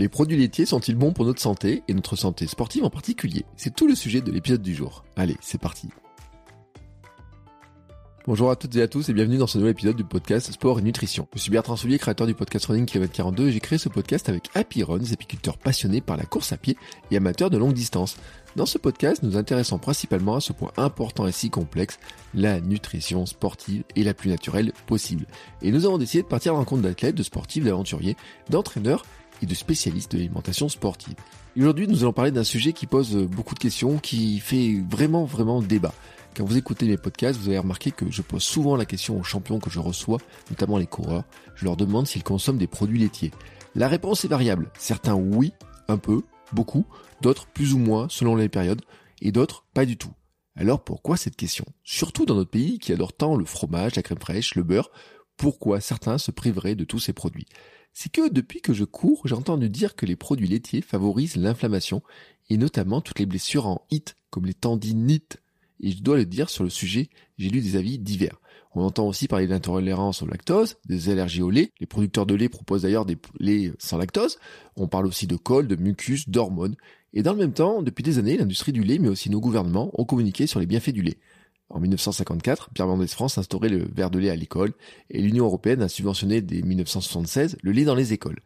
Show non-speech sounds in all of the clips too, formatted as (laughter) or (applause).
Les produits laitiers sont-ils bons pour notre santé et notre santé sportive en particulier? C'est tout le sujet de l'épisode du jour. Allez, c'est parti. Bonjour à toutes et à tous et bienvenue dans ce nouvel épisode du podcast Sport et Nutrition. Je suis Bertrand Soulier, créateur du podcast Running Km 42 et j'ai créé ce podcast avec Happy Run, des apiculteurs passionnés par la course à pied et amateurs de longue distance. Dans ce podcast, nous intéressons principalement à ce point important et si complexe, la nutrition sportive et la plus naturelle possible. Et nous avons décidé de partir à la rencontre d'athlètes, de sportifs, d'aventuriers, d'entraîneurs et de spécialistes de l'alimentation sportive. Aujourd'hui, nous allons parler d'un sujet qui pose beaucoup de questions, qui fait vraiment, vraiment débat. Quand vous écoutez mes podcasts, vous avez remarqué que je pose souvent la question aux champions que je reçois, notamment les coureurs. Je leur demande s'ils consomment des produits laitiers. La réponse est variable. Certains oui, un peu, beaucoup, d'autres plus ou moins selon les périodes, et d'autres pas du tout. Alors pourquoi cette question? Surtout dans notre pays qui adore tant le fromage, la crème fraîche, le beurre, pourquoi certains se priveraient de tous ces produits? C'est que depuis que je cours, j'ai entendu dire que les produits laitiers favorisent l'inflammation, et notamment toutes les blessures en HIT, comme les tendinites et je dois le dire sur le sujet, j'ai lu des avis divers. On entend aussi parler d'intolérance au lactose, des allergies au lait. Les producteurs de lait proposent d'ailleurs des laits sans lactose. On parle aussi de col, de mucus, d'hormones. Et dans le même temps, depuis des années, l'industrie du lait, mais aussi nos gouvernements, ont communiqué sur les bienfaits du lait. En 1954, Pierre Mendès France a instauré le verre de lait à l'école et l'Union européenne a subventionné dès 1976 le lait dans les écoles.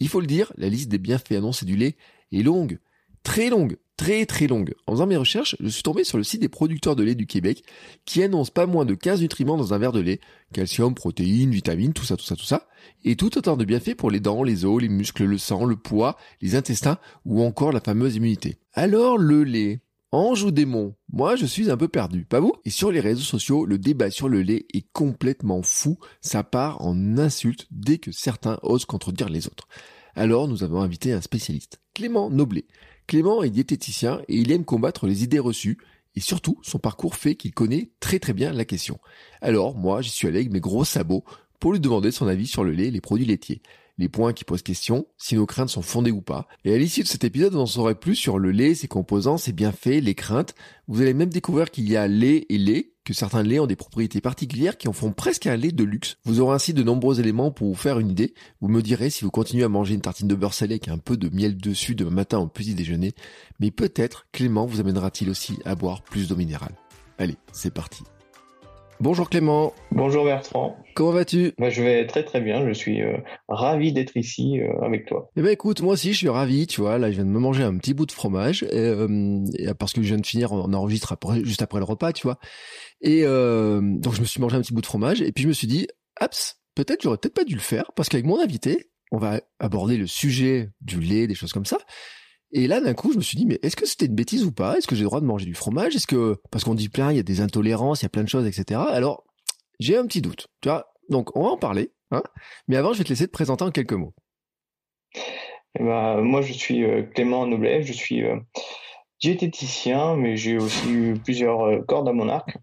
Il faut le dire, la liste des bienfaits annoncés du lait est longue, très longue, très très longue. En faisant mes recherches, je suis tombé sur le site des producteurs de lait du Québec qui annonce pas moins de 15 nutriments dans un verre de lait. Calcium, protéines, vitamines, tout ça, tout ça, tout ça. Et tout autant de bienfaits pour les dents, les os, les muscles, le sang, le poids, les intestins ou encore la fameuse immunité. Alors le lait. Ange ou démon? Moi, je suis un peu perdu, pas vous? Et sur les réseaux sociaux, le débat sur le lait est complètement fou. Ça part en insultes dès que certains osent contredire les autres. Alors, nous avons invité un spécialiste, Clément Noblet. Clément est diététicien et il aime combattre les idées reçues et surtout son parcours fait qu'il connaît très très bien la question. Alors moi j'y suis allé avec mes gros sabots pour lui demander son avis sur le lait et les produits laitiers. Les points qui posent question, si nos craintes sont fondées ou pas. Et à l'issue de cet épisode, vous en saurez plus sur le lait, ses composants, ses bienfaits, les craintes. Vous allez même découvrir qu'il y a lait et lait, que certains laits ont des propriétés particulières qui en font presque un lait de luxe. Vous aurez ainsi de nombreux éléments pour vous faire une idée. Vous me direz si vous continuez à manger une tartine de beurre salé avec un peu de miel dessus demain matin au petit déjeuner. Mais peut-être Clément vous amènera-t-il aussi à boire plus d'eau minérale. Allez, c'est parti. Bonjour Clément. Bonjour Bertrand. Comment vas-tu? Bah, Je vais très très bien, je suis euh, ravi d'être ici euh, avec toi. Eh ben écoute, moi aussi je suis ravi, tu vois, là je viens de me manger un petit bout de fromage, euh, parce que je viens de finir, on enregistre juste après le repas, tu vois. Et donc je me suis mangé un petit bout de fromage, et puis je me suis dit, Aps, peut-être j'aurais peut-être pas dû le faire, parce qu'avec mon invité, on va aborder le sujet du lait, des choses comme ça. Et là, d'un coup, je me suis dit, mais est-ce que c'était une bêtise ou pas? Est-ce que j'ai le droit de manger du fromage? Est-ce que parce qu'on dit plein, il y a des intolérances, il y a plein de choses, etc. Alors, j'ai un petit doute. Tu vois Donc, on va en parler. Hein mais avant, je vais te laisser te présenter en quelques mots. Eh ben, moi, je suis euh, Clément Noblet. Je suis euh, diététicien, mais j'ai aussi eu plusieurs euh, cordes à mon arc.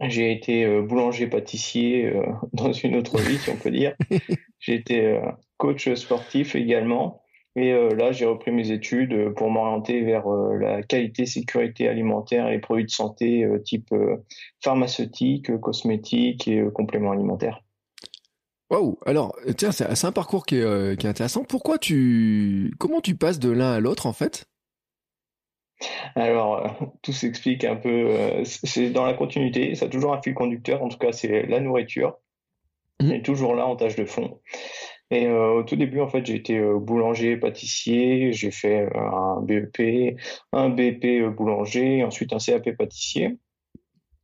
J'ai été boulanger-pâtissier (laughs) dans une autre vie, si on peut dire. (laughs) J'ai été coach sportif également. Et euh, là, j'ai repris mes études euh, pour m'orienter vers euh, la qualité, sécurité alimentaire et produits de santé type pharmaceutique, cosmétique et compléments alimentaires. Waouh Alors, tiens, c'est un parcours qui est, intéressant. Pourquoi tu, comment tu passes de l'un à l'autre en fait? Alors, (laughs) tout s'explique un peu. c'est dans la continuité. Ça a toujours un fil conducteur. En tout cas, c'est la nourriture. Mmh. est toujours là en tâche de fond. Et euh, au tout début, en fait, j'ai été euh, boulanger, pâtissier. J'ai fait euh, un BEP, un BP boulanger, ensuite un CAP pâtissier.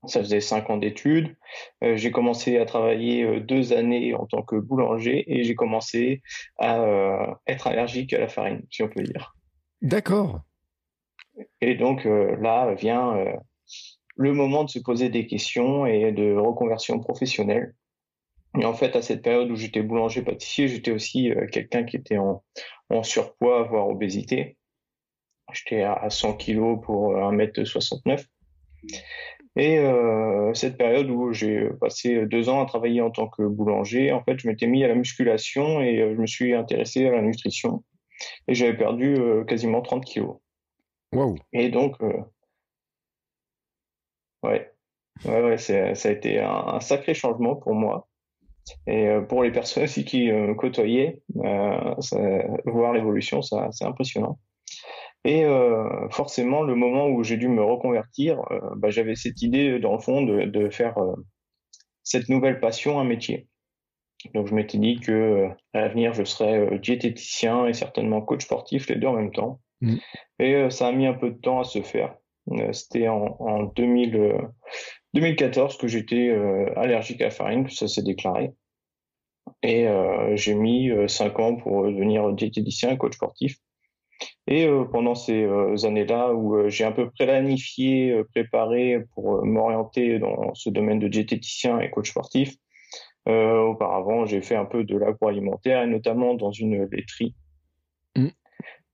Ça faisait cinq ans d'études. j'ai commencé à travailler deux années en tant que boulanger et j'ai commencé à être allergique à la farine, si on peut dire. D'accord. Et donc là vient le moment de se poser des questions et de reconversion professionnelle. Et en fait, à cette période où j'étais boulanger-pâtissier, j'étais aussi euh, quelqu'un qui était en, surpoids, voire obésité. J'étais à 100 kg pour 1m69. Euh, Et euh, cette période où j'ai passé deux ans à travailler en tant que boulanger, en fait, je m'étais mis à la musculation et je me suis intéressé à la nutrition. Et j'avais perdu quasiment 30 kilos. Wow. Et donc, ouais, ouais, ouais ça a été un, sacré changement pour moi. Et pour les personnes aussi qui me côtoyaient, voir l'évolution, c'est impressionnant. Et forcément, le moment où j'ai dû me reconvertir, bah, j'avais cette idée dans le fond de, de faire cette nouvelle passion un métier. Donc je m'étais dit que à l'avenir je serais diététicien et certainement coach sportif les deux en même temps. Mmh. Et ça a mis un peu de temps à se faire. C'était en, en 2000, 2014 que j'étais allergique à la farine, ça s'est déclaré. Et j'ai mis cinq ans pour devenir diététicien coach sportif. Et pendant ces années-là où j'ai un peu planifié, préparé pour m'orienter dans ce domaine de diététicien et coach sportif, auparavant j'ai fait un peu de l'agroalimentaire et notamment dans une laiterie.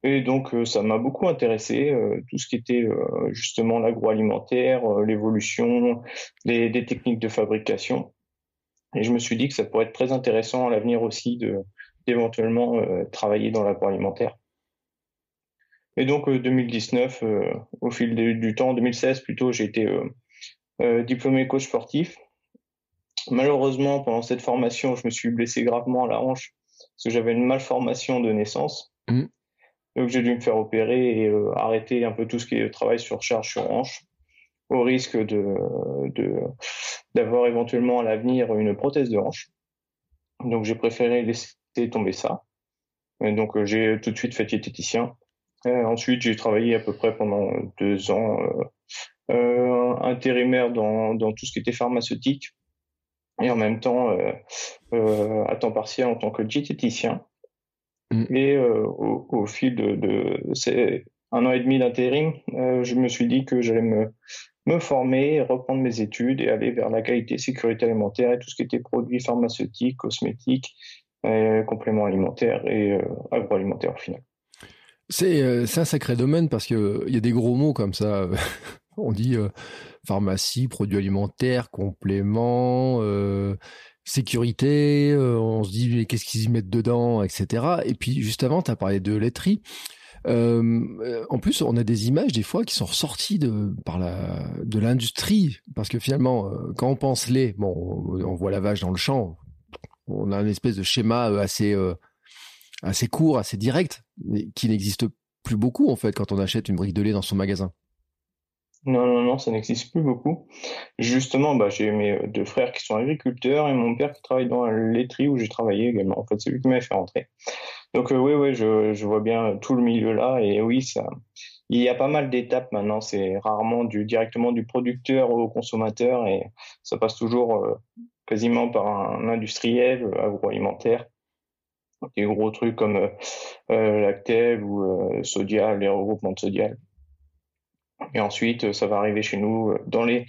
Et donc ça m'a beaucoup intéressé, tout ce qui était justement l'agroalimentaire, l'évolution, des techniques de fabrication. Et je me suis dit que ça pourrait être très intéressant à l'avenir aussi de d'éventuellement travailler dans l'agroalimentaire. Et donc 2019, euh, euh, au fil du temps, 2016 plutôt, j'ai été euh, diplômé coach sportif. Malheureusement, pendant cette formation, je me suis blessé gravement à la hanche parce que j'avais une malformation de naissance. Mmh. Donc j'ai dû me faire opérer et arrêter un peu tout ce qui est travail sur charge sur hanche au risque de d'avoir éventuellement à l'avenir une prothèse de hanche. Donc j'ai préféré laisser tomber ça. Donc j'ai tout de suite fait diététicien euh, ensuite, j'ai travaillé à peu près pendant deux ans euh, euh, intérimaire dans, dans, tout ce qui était pharmaceutique et en même temps à temps partiel en tant que diététicien. Mm. Et au, au, fil de, un an et demi d'intérim, je me suis dit que j'allais me, me former, reprendre mes études et aller vers la qualité, sécurité alimentaire et tout ce qui était produits pharmaceutiques, cosmétiques, compléments alimentaires et agroalimentaires au final. Euh, c'est un sacré domaine parce qu'il y a des gros mots comme ça. (laughs) On dit euh, pharmacie, produits alimentaires, compléments, euh, sécurité. on se dit qu'est-ce qu'ils y mettent dedans, etc. Et puis juste avant, tu as parlé de laiterie. en plus, on a des images des fois qui sont ressorties de l'industrie parce que finalement, quand on pense lait, on voit la vache dans le champ, on a une espèce de schéma assez assez court, assez direct, qui n'existe plus beaucoup en fait quand on achète une brique de lait dans son magasin. Non, non, non, ça n'existe plus beaucoup. Justement, bah, j'ai mes deux frères qui sont agriculteurs et mon père qui travaille dans la laiterie où j'ai travaillé également. En fait, c'est lui qui m'a fait rentrer. Donc euh, oui, oui, je, je, vois bien tout le milieu là et oui, ça, il y a pas mal d'étapes maintenant. C'est rarement du directement du producteur au consommateur et ça passe toujours euh, quasiment par un industriel euh, agroalimentaire des gros trucs comme euh, euh, Lactel ou euh, Sodial, les regroupements de Sodial. Et ensuite, ça va arriver chez nous dans les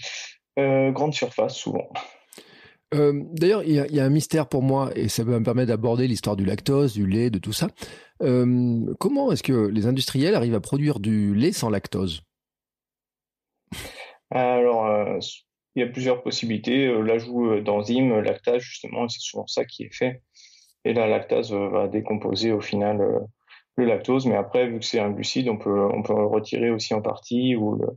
grandes surfaces souvent. D'ailleurs, il y, a un mystère pour moi, et ça me permet d'aborder l'histoire du lactose, du lait, de tout ça. comment est-ce que les industriels arrivent à produire du lait sans lactose? Alors, il y a plusieurs possibilités. L'ajout d'enzymes, lactase, justement, c'est souvent ça qui est fait et la lactase euh, va décomposer au final euh, le lactose. Mais après, vu que c'est un glucide, on peut, on peut le retirer aussi en partie ou le,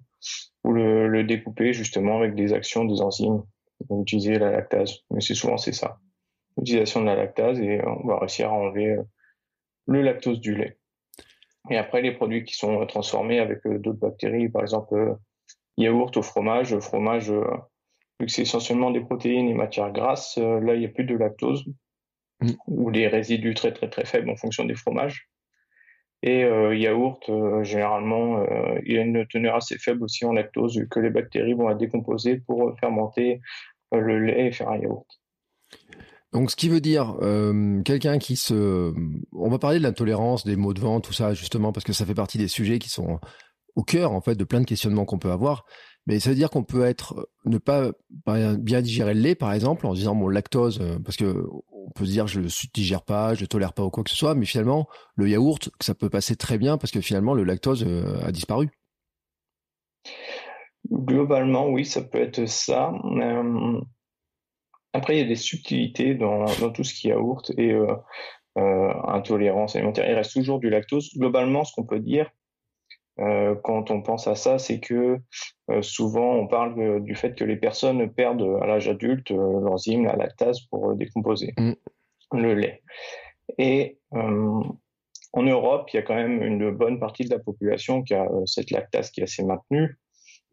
ou le, le découper justement avec des actions des enzymes. pour utiliser la lactase. Mais c'est souvent c'est ça. L'utilisation de la lactase et on va réussir à enlever euh, le lactose du lait. Et après, les produits qui sont transformés avec d'autres bactéries, par exemple, yaourt au fromage, fromage, vu que c'est essentiellement des protéines et matières grasses, là, il n'y a plus de lactose. Mm. ou les résidus très très très faibles en fonction des fromages. Et euh, yaourt, euh, généralement, euh, il y a une teneur assez faible aussi en lactose que les bactéries vont la décomposer pour fermenter le lait et faire un yaourt. Donc, ce qui veut dire quelqu'un qui se, on va parler de l'intolérance, des maux de vent, tout ça, justement, parce que ça fait partie des sujets qui sont au cœur, en fait, de plein de questionnements qu'on peut avoir. Mais ça veut dire qu'on peut être, ne pas bien digérer le lait, par exemple, en disant mon lactose, parce que on peut se dire je le digère pas, je le tolère pas ou quoi que ce soit, mais finalement le yaourt, ça peut passer très bien parce que finalement le lactose euh, a disparu. Globalement, oui, ça peut être ça. Euh, après, il y a des subtilités dans, tout ce qui est yaourt et euh, intolérance alimentaire. Il reste toujours du lactose. Globalement, ce qu'on peut dire, euh, quand on pense à ça, c'est que euh, souvent on parle du fait que les personnes perdent à l'âge adulte l'enzyme, la lactase pour décomposer mm. le lait. Et en Europe, il y a quand même une bonne partie de la population qui a cette lactase qui est assez maintenue.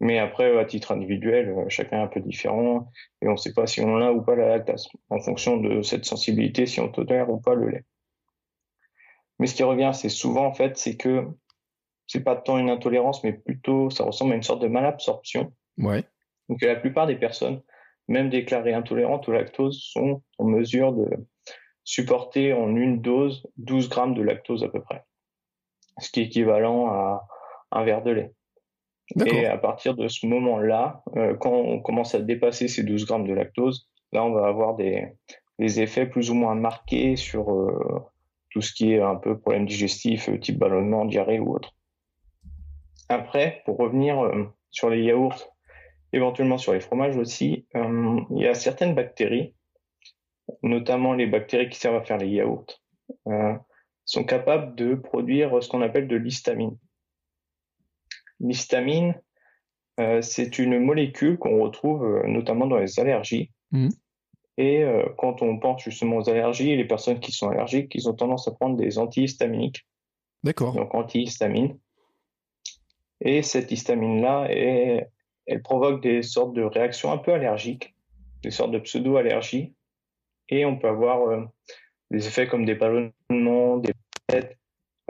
Mais après, à titre individuel, chacun est un peu différent et on ne sait pas si on a ou pas la lactase en fonction de cette sensibilité, si on tolère ou pas le lait. Mais ce qui revient assez souvent, en fait, c'est que c'est pas tant une intolérance, mais plutôt ça ressemble à une sorte de malabsorption. Ouais. Donc la plupart des personnes, même déclarées intolérantes au lactose, sont en mesure de supporter en une dose 12 grammes de lactose à peu près, ce qui est équivalent à un verre de lait. Et à partir de ce moment-là, euh, quand on commence à dépasser ces 12 grammes de lactose, là on va avoir des, des effets plus ou moins marqués sur euh, tout ce qui est un peu problème digestif, euh, type ballonnement, diarrhée ou autre. Après, pour revenir euh, sur les yaourts, éventuellement sur les fromages aussi, euh, il y a certaines bactéries, notamment les bactéries qui servent à faire les yaourts, sont capables de produire ce qu'on appelle de l'histamine. L'histamine, c'est une molécule qu'on retrouve notamment dans les allergies. Mmh. Et euh, quand on pense justement aux allergies, les personnes qui sont allergiques, ils ont tendance à prendre des antihistaminiques. D'accord. Donc antihistamine. Et cette histamine-là, elle provoque des sortes de réactions un peu allergiques, des sortes de pseudo-allergies. Et on peut avoir euh, des effets comme des ballonnements, des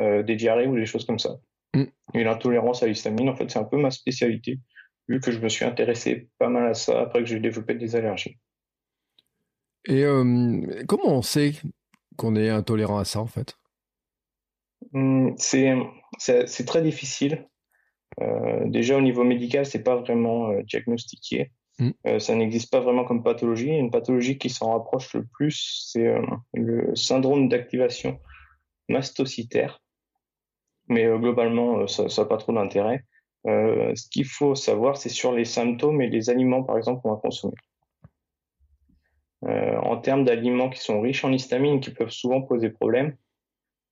euh, des diarrhées ou des choses comme ça. Mm. Et l'intolérance à l'histamine, en fait, c'est un peu ma spécialité, vu que je me suis intéressé pas mal à ça après que j'ai développé des allergies. Et euh, comment on sait qu'on est intolérant à ça, en fait? Mmh, C'est très difficile. Euh, déjà, au niveau médical, c'est pas vraiment euh, diagnostiqué. Mmh. ça n'existe pas vraiment comme pathologie. Une pathologie qui s'en rapproche le plus, c'est le syndrome d'activation mastocytaire. Mais globalement, ça n'a pas trop d'intérêt. ce qu'il faut savoir, c'est sur les symptômes et les aliments, par exemple, qu'on va consommer. Euh, en termes d'aliments qui sont riches en histamine, qui peuvent souvent poser problème,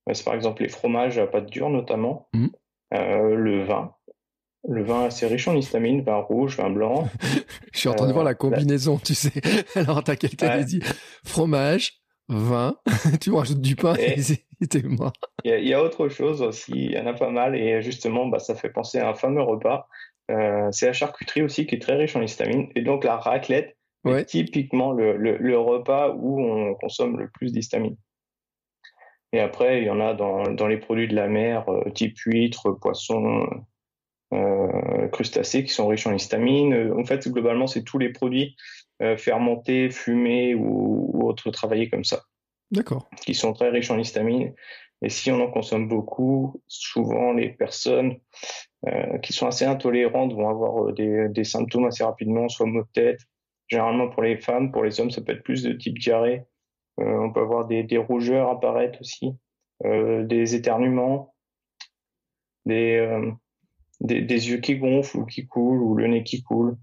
euh, c'est par exemple les fromages à pâte dure notamment, mmh. euh, le vin. Le vin assez riche en histamine, vin rouge, vin blanc. (laughs) Je suis en train de voir la combinaison, tu sais. (laughs) Alors, t'as quelqu'un qui dit fromage, vin, (laughs) tu rajoutes du pain et, t'es mort. Il y, a autre chose aussi, il y en a pas mal et justement, bah, ça fait penser à un fameux repas. c'est la charcuterie aussi qui est très riche en histamine et donc la raclette Ouais. Typiquement le, le, repas où on consomme le plus d'histamine. Et après, il y en a dans, dans les produits de la mer, euh, type huîtres, poissons, euh, crustacés, qui sont riches en histamine. En fait, globalement, c'est tous les produits euh, fermentés, fumés ou, ou, autres travaillés comme ça. D'accord. Qui sont très riches en histamine. Et si on en consomme beaucoup, souvent les personnes euh, qui sont assez intolérantes vont avoir des, des symptômes assez rapidement, soit maux de tête, Généralement pour les femmes, pour les hommes, ça peut être plus de type diarrhée. Euh, on peut avoir des, rougeurs apparaître aussi, euh, des éternuements, euh, des, yeux qui gonflent ou qui coulent, ou le nez qui coule.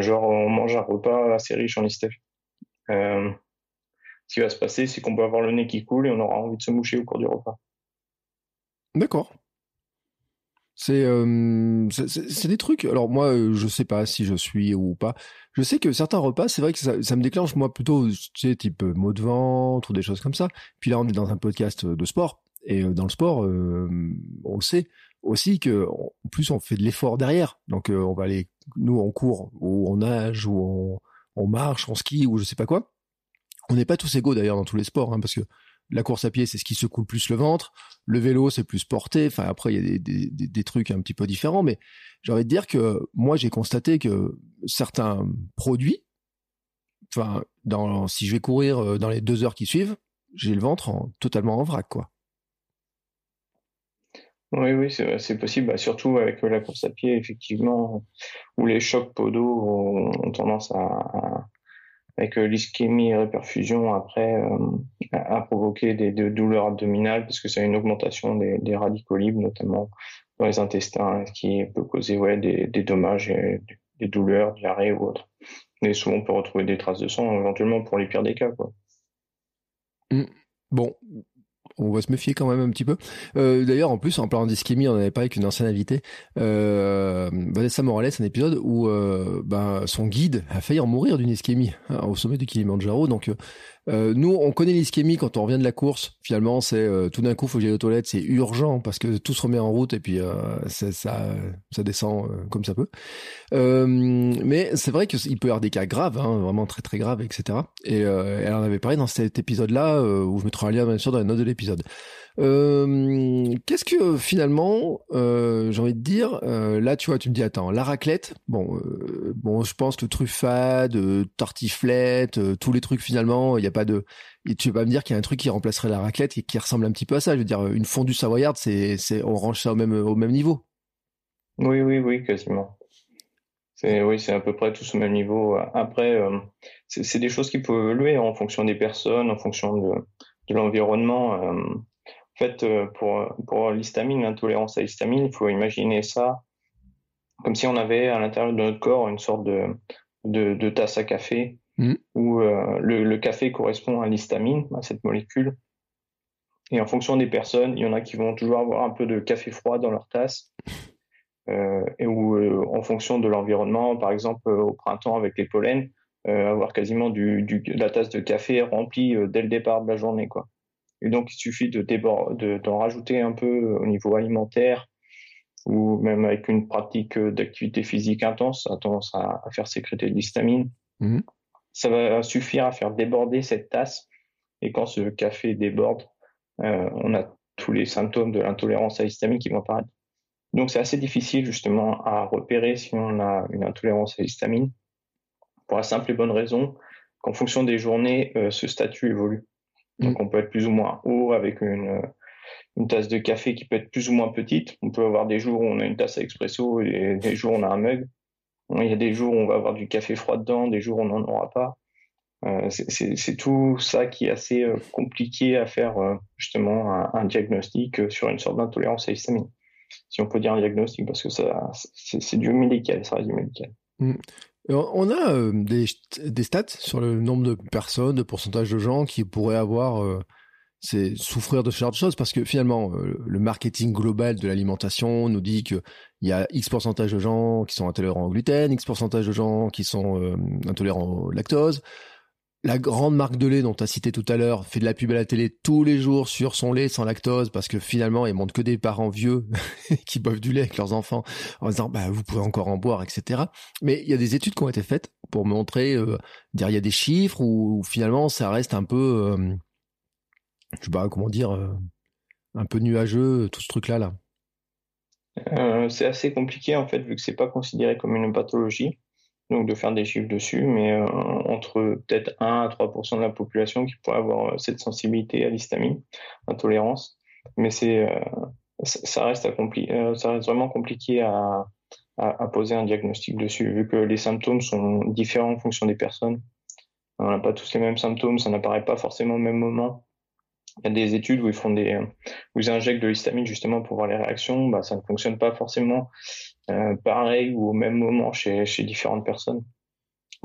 genre, on mange un repas assez riche en histamine. ce qui va se passer, c'est qu'on peut avoir le nez qui coule et on aura envie de se moucher au cours du repas. D'accord. Euh, c'est c'est des trucs. Alors moi, euh, je sais pas si je suis ou pas. Je sais que certains repas, c'est vrai que ça, me déclenche moi plutôt, tu sais, type euh, mot de ventre ou des choses comme ça. Puis là, on est dans un podcast de sport et dans le sport, on le sait aussi que en plus on fait de l'effort derrière. Donc on va aller, nous, on court ou on nage ou on, marche, on skie ou je sais pas quoi. On n'est pas tous égaux d'ailleurs dans tous les sports, hein, parce que la course à pied, c'est ce qui secoue plus le ventre. Le vélo, c'est plus porté. Enfin, après, il y a des, des, trucs un petit peu différents. Mais j'ai envie de dire que moi, j'ai constaté que certains produits, enfin, dans, si je vais courir euh, dans les deux heures qui suivent, j'ai le ventre totalement en vrac, quoi. Oui, oui, c'est possible, bah, surtout avec la course à pied, effectivement, où les chocs podaux ont, tendance à, avec euh, l'ischémie et réperfusion après euh, a, provoqué des, douleurs abdominales parce que c'est une augmentation des, radicaux libres notamment dans les intestins ce qui peut causer ouais, des, dommages et des douleurs, diarrhée ou autre. Mais souvent on peut retrouver des traces de sang éventuellement pour les pires des cas. Mmh. Bon, on va se méfier quand même un petit peu. Euh, d'ailleurs, en plus, en parlant d'ischémie, on avait parlé avec une ancienne invitée, euh, Vanessa Morales, un épisode où euh, ben, son guide a failli en mourir d'une ischémie hein, au sommet du Kilimanjaro. Donc, euh, euh, nous, on connaît l'ischémie quand on revient de la course. Finalement, c'est euh, tout d'un coup, faut que aux toilettes, c'est urgent parce que tout se remet en route et puis euh, ça, ça descend comme ça peut. mais c'est vrai qu'il peut y avoir des cas graves, hein, vraiment très très graves, etc. Et elle en avait parlé dans cet épisode-là où je mettrai un lien bien sûr dans la note de l'épisode. Euh, Qu'est-ce que finalement, euh, j'ai envie de dire, euh, là tu vois, tu me dis attends, la raclette, bon, je pense que truffade, tartiflette, tous les trucs finalement, il n'y a pas de, tu vas pas me dire qu'il y a un truc qui remplacerait la raclette et qui ressemble un petit peu à ça. Je veux dire, une fondue savoyarde, c'est, on range ça au même, au même niveau. Oui, oui, oui, quasiment. C'est, oui, c'est à peu près tous au même niveau. Après, c'est, des choses qui peuvent évoluer en fonction des personnes, en fonction de l'environnement. En fait, euh, pour, pour l'histamine, l'intolérance à l'histamine, il faut imaginer ça comme si on avait à l'intérieur de notre corps une sorte de, de, de tasse à café mmh. où euh, le, le, café correspond à l'histamine, à cette molécule. Et en fonction des personnes, il y en a qui vont toujours avoir un peu de café froid dans leur tasse. Euh, et où, euh, en fonction de l'environnement, par exemple au printemps avec les pollens, avoir quasiment du, du, la tasse de café remplie dès le départ de la journée. Quoi. Et donc, il suffit de d'en rajouter un peu au niveau alimentaire ou même avec une pratique d'activité physique intense, ça a tendance à, faire sécréter de l'histamine. Mmh. Ça va suffire à faire déborder cette tasse. Et quand ce café déborde, euh, on a tous les symptômes de l'intolérance à l'histamine qui vont apparaître. Donc, c'est assez difficile justement à repérer si on a une intolérance à l'histamine pour la simple et bonne raison qu'en fonction des journées, euh, ce statut évolue. Donc, mm. on peut être plus ou moins haut avec une, une tasse de café qui peut être plus ou moins petite. On peut avoir des jours où on a une tasse à expresso et des jours où on a un mug. Il y a des jours où on va avoir du café froid dedans, des jours où on n'en aura pas. Euh, c'est tout ça qui est assez euh, compliqué à faire euh, justement un, diagnostic sur une sorte d'intolérance à l'histamine. Si on peut dire un diagnostic, parce que c'est du médical, ça reste du médical. Mm. On a euh, des, des, stats sur le nombre de personnes, de pourcentage de gens qui pourraient avoir euh, c'est souffrir de ce genre de choses parce que finalement euh, le marketing global de l'alimentation nous dit que il y a X pourcentage de gens qui sont intolérants au gluten, X pourcentage de gens qui sont intolérants au lactose, la grande marque de lait dont tu as cité tout à l'heure fait de la pub à la télé tous les jours sur son lait sans lactose parce que finalement, ils montrent que des parents vieux (laughs) qui boivent du lait avec leurs enfants en disant bah vous pouvez encore en boire, etc. Mais il y a des études qui ont été faites pour montrer, euh, dire il y a des chiffres où, finalement ça reste un peu, euh, je sais pas comment dire, euh, un peu nuageux tout ce truc là là. Euh, c'est assez compliqué en fait vu que c'est pas considéré comme une pathologie donc de faire des chiffres dessus, mais euh, entre peut-être 1 à 3% de la population qui pourrait avoir euh, cette sensibilité à l'histamine, intolérance. Mais c'est euh, ça reste, vraiment compliqué à, à, poser un diagnostic dessus, vu que les symptômes sont différents en fonction des personnes. On n'a pas tous les mêmes symptômes, ça n'apparaît pas forcément au même moment. Il y a des études où ils font des, où ils injectent de l'histamine justement pour voir les réactions. Bah, ça ne fonctionne pas forcément pareil ou au même moment chez, chez différentes personnes.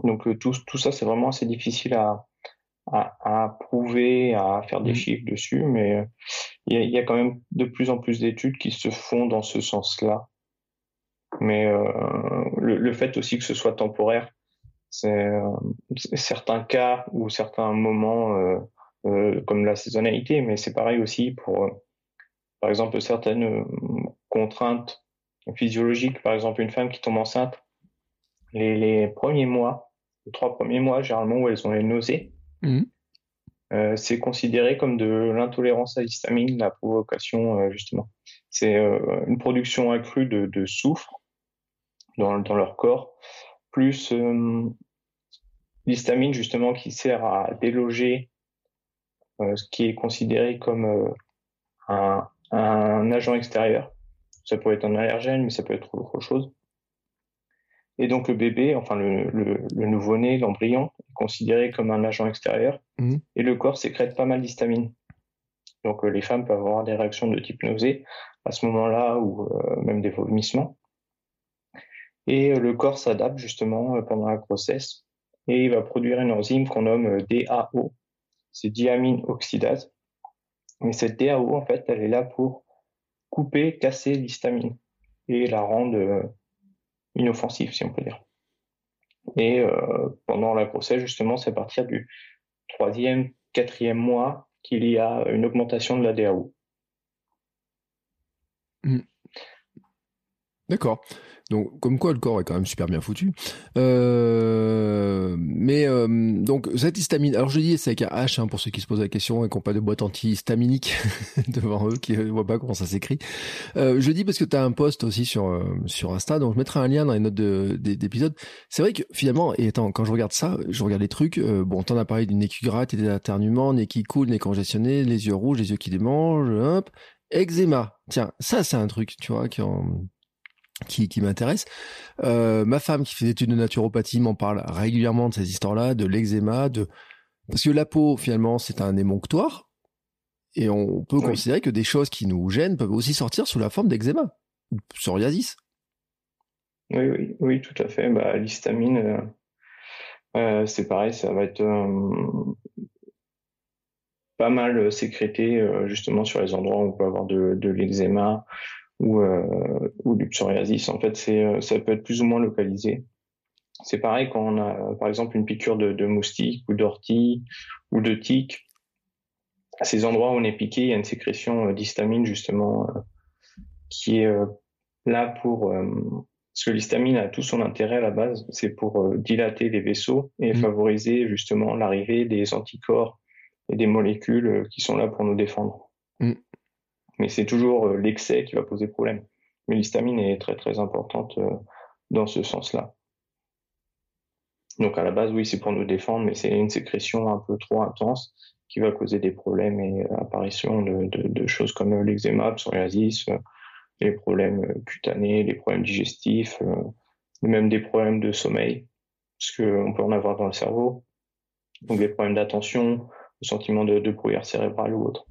Donc euh, tout, tout ça, c'est vraiment assez difficile à, à, à, prouver, à faire des mmh. chiffres dessus, mais euh, il y, a, y, a, quand même de plus en plus d'études qui se font dans ce sens-là. Mais euh, le, le, fait aussi que ce soit temporaire, c'est euh, certains cas ou certains moments euh, comme la saisonnalité, mais c'est pareil aussi pour, par exemple, certaines contraintes physiologique, par exemple une femme qui tombe enceinte, les, premiers mois, les trois premiers mois généralement où elles ont les nausées, mmh. euh, c'est considéré comme de l'intolérance à l'histamine, la provocation euh, justement. C'est euh, une production accrue de, de soufre dans, dans, leur corps, plus l'histamine justement qui sert à déloger ce qui est considéré comme un, un agent extérieur ça peut être un allergène, mais ça peut être autre chose. Et donc le bébé, enfin le, le, nouveau-né, l'embryon, est considéré comme un agent extérieur. Mmh. Et le corps sécrète pas mal d'histamine. Donc euh, les femmes peuvent avoir des réactions de type nausée à ce moment-là, ou euh, même des vomissements. Et euh, le corps s'adapte justement pendant la grossesse et il va produire une enzyme qu'on nomme DAO, c'est diamine oxydase. Mais cette DAO, en fait, elle est là pour couper, casser l'histamine et la rendre inoffensive, si on peut dire. Et pendant la grossesse, justement, c'est à partir du troisième, quatrième mois qu'il y a une augmentation de la DAO. Mmh. D'accord. Donc, comme quoi, le corps est quand même super bien foutu. Euh, mais euh, donc cette histamine. Alors je dis c'est avec un H hein, pour ceux qui se posent la question et qui n'ont pas de boîte anti-histaminique (laughs) devant eux, qui ne voient pas comment ça s'écrit. Euh, je dis parce que tu as un post aussi sur euh, sur Insta, donc je mettrai un lien dans les notes d'épisode. C'est vrai que finalement, et attends, quand je regarde ça, je regarde les trucs. Euh, bon, t'en as parlé d'une nez qui gratte, des alternuements, nez qui coule, nez congestionné, les yeux rouges, les yeux qui démangent, hop, eczéma. Tiens, ça c'est un truc, tu vois, qui en qui, qui m'intéresse. Euh, ma femme qui fait des études de naturopathie m'en parle régulièrement de ces histoires-là, de l'eczéma, de parce que la peau finalement c'est un émonctoire et on peut considérer que des choses qui nous gênent peuvent aussi sortir sous la forme d'eczéma, psoriasis. Oui, oui, oui, tout à fait. Bah, l'histamine, euh, euh, c'est pareil, ça va être pas mal sécrété justement sur les endroits où on peut avoir de, de l'eczéma ou, euh, ou du psoriasis. En fait, c'est, euh, ça peut être plus ou moins localisé. C'est pareil quand on a, par exemple, une piqûre de, de moustique ou d'ortie ou de tique. À ces endroits où on est piqué, il y a une sécrétion euh, d'histamine justement qui est là pour parce que l'histamine a tout son intérêt à la base, c'est pour dilater les vaisseaux et mmh. favoriser justement l'arrivée des anticorps et des molécules qui sont là pour nous défendre. Mmh mais c'est toujours euh, l'excès qui va poser problème. Mais l'histamine est très très importante euh, dans ce sens-là. Donc à la base, oui, c'est pour nous défendre, mais c'est une sécrétion un peu trop intense qui va causer des problèmes et euh, apparition de, choses comme l'eczéma, psoriasis, les problèmes cutanés, les problèmes digestifs, même des problèmes de sommeil, parce qu'on peut en avoir dans le cerveau. Donc des problèmes d'attention, le sentiment de, de brouillard cérébral ou autre.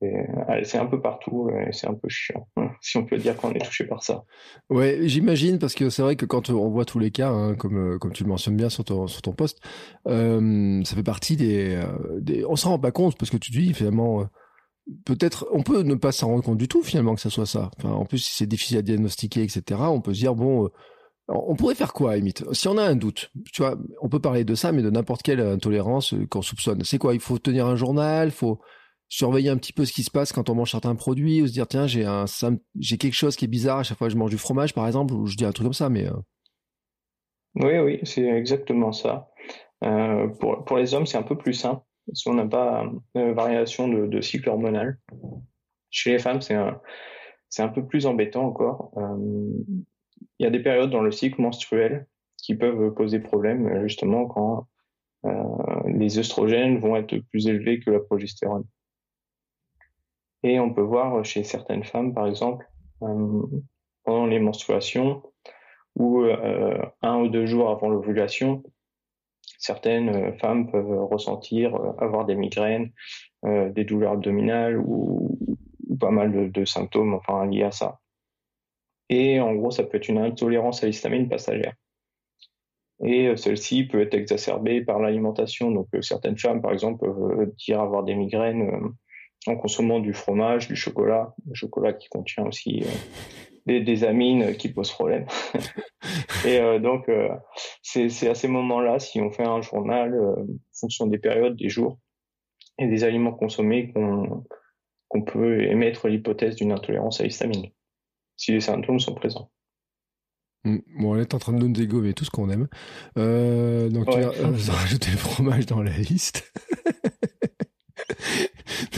C'est un peu partout, c'est un peu chiant, hein, (laughs) si on peut dire qu'on est touché par ça. Ouais, j'imagine, parce que c'est vrai que quand on voit tous les cas, hein, comme, euh, comme tu le mentionnes bien sur ton, sur ton poste, euh, ça fait partie des, euh, des... On s'en rend pas compte, parce que tu dis, finalement, peut-être, on peut ne pas s'en rendre compte du tout, finalement, que ça soit ça. En plus, si c'est difficile à diagnostiquer, etc., on peut se dire, bon... on pourrait faire quoi, limite? Si on a un doute, tu vois, on peut parler de ça, mais de n'importe quelle intolérance qu'on soupçonne. C'est quoi? Il faut tenir un journal, faut surveiller un petit peu ce qui se passe quand on mange certains produits ou se dire tiens j'ai un j'ai quelque chose qui est bizarre à chaque fois que je mange du fromage par exemple ou je dis un truc comme ça mais euh. oui oui c'est exactement ça. Euh, pour, pour les hommes c'est un peu plus simple si on n'a pas de euh, variation de, de, cycle hormonal. Chez les femmes c'est un c'est un peu plus embêtant encore. Il y a des périodes dans le cycle menstruel qui peuvent poser problème justement quand les œstrogènes vont être plus élevés que la progestérone et on peut voir chez certaines femmes, par exemple, euh, pendant les menstruations ou euh, un ou deux jours avant l'ovulation, certaines femmes peuvent ressentir, euh, avoir des migraines, des douleurs abdominales ou, pas mal de, symptômes enfin, liés à ça. Et en gros, ça peut être une intolérance à l'histamine passagère. Et celle-ci peut être exacerbée par l'alimentation. Donc, certaines femmes, par exemple, peuvent dire avoir des migraines en consommant du fromage, du chocolat, le chocolat qui contient aussi euh, des, amines qui posent problème. (laughs) et euh, donc, euh, c'est à ces moments-là, si on fait un journal en fonction des périodes, des jours et des aliments consommés, qu'on peut émettre l'hypothèse d'une intolérance à l'histamine, si les symptômes sont présents. Mmh. Bon, on est en train de nous dégommer tout ce qu'on aime. donc, tu as (laughs) rajouté le fromage dans la liste.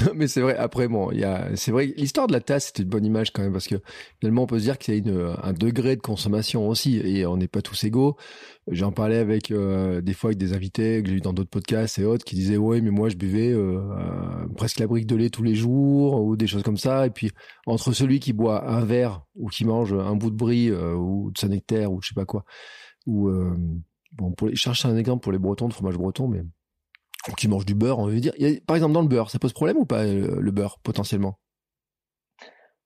(laughs) mais c'est vrai. Après, bon, il y a, c'est vrai, l'histoire de la tasse, c'est une bonne image quand même parce que finalement, on peut se dire qu'il y a une, un degré de consommation aussi et on n'est pas tous égaux. J'en parlais avec euh, des fois avec des invités que j'ai eu dans d'autres podcasts et autres qui disaient ouais, mais moi je buvais euh, euh, presque la brique de lait tous les jours ou des choses comme ça. Et puis entre celui qui boit un verre ou qui mange un bout de brie ou de Saint-Nectaire ou je sais pas quoi, ou bon, pour les, chercher un exemple pour les Bretons de fromage breton, mais qui mange du beurre, on veut dire. par exemple, dans le beurre, ça pose problème ou pas euh, le, beurre potentiellement?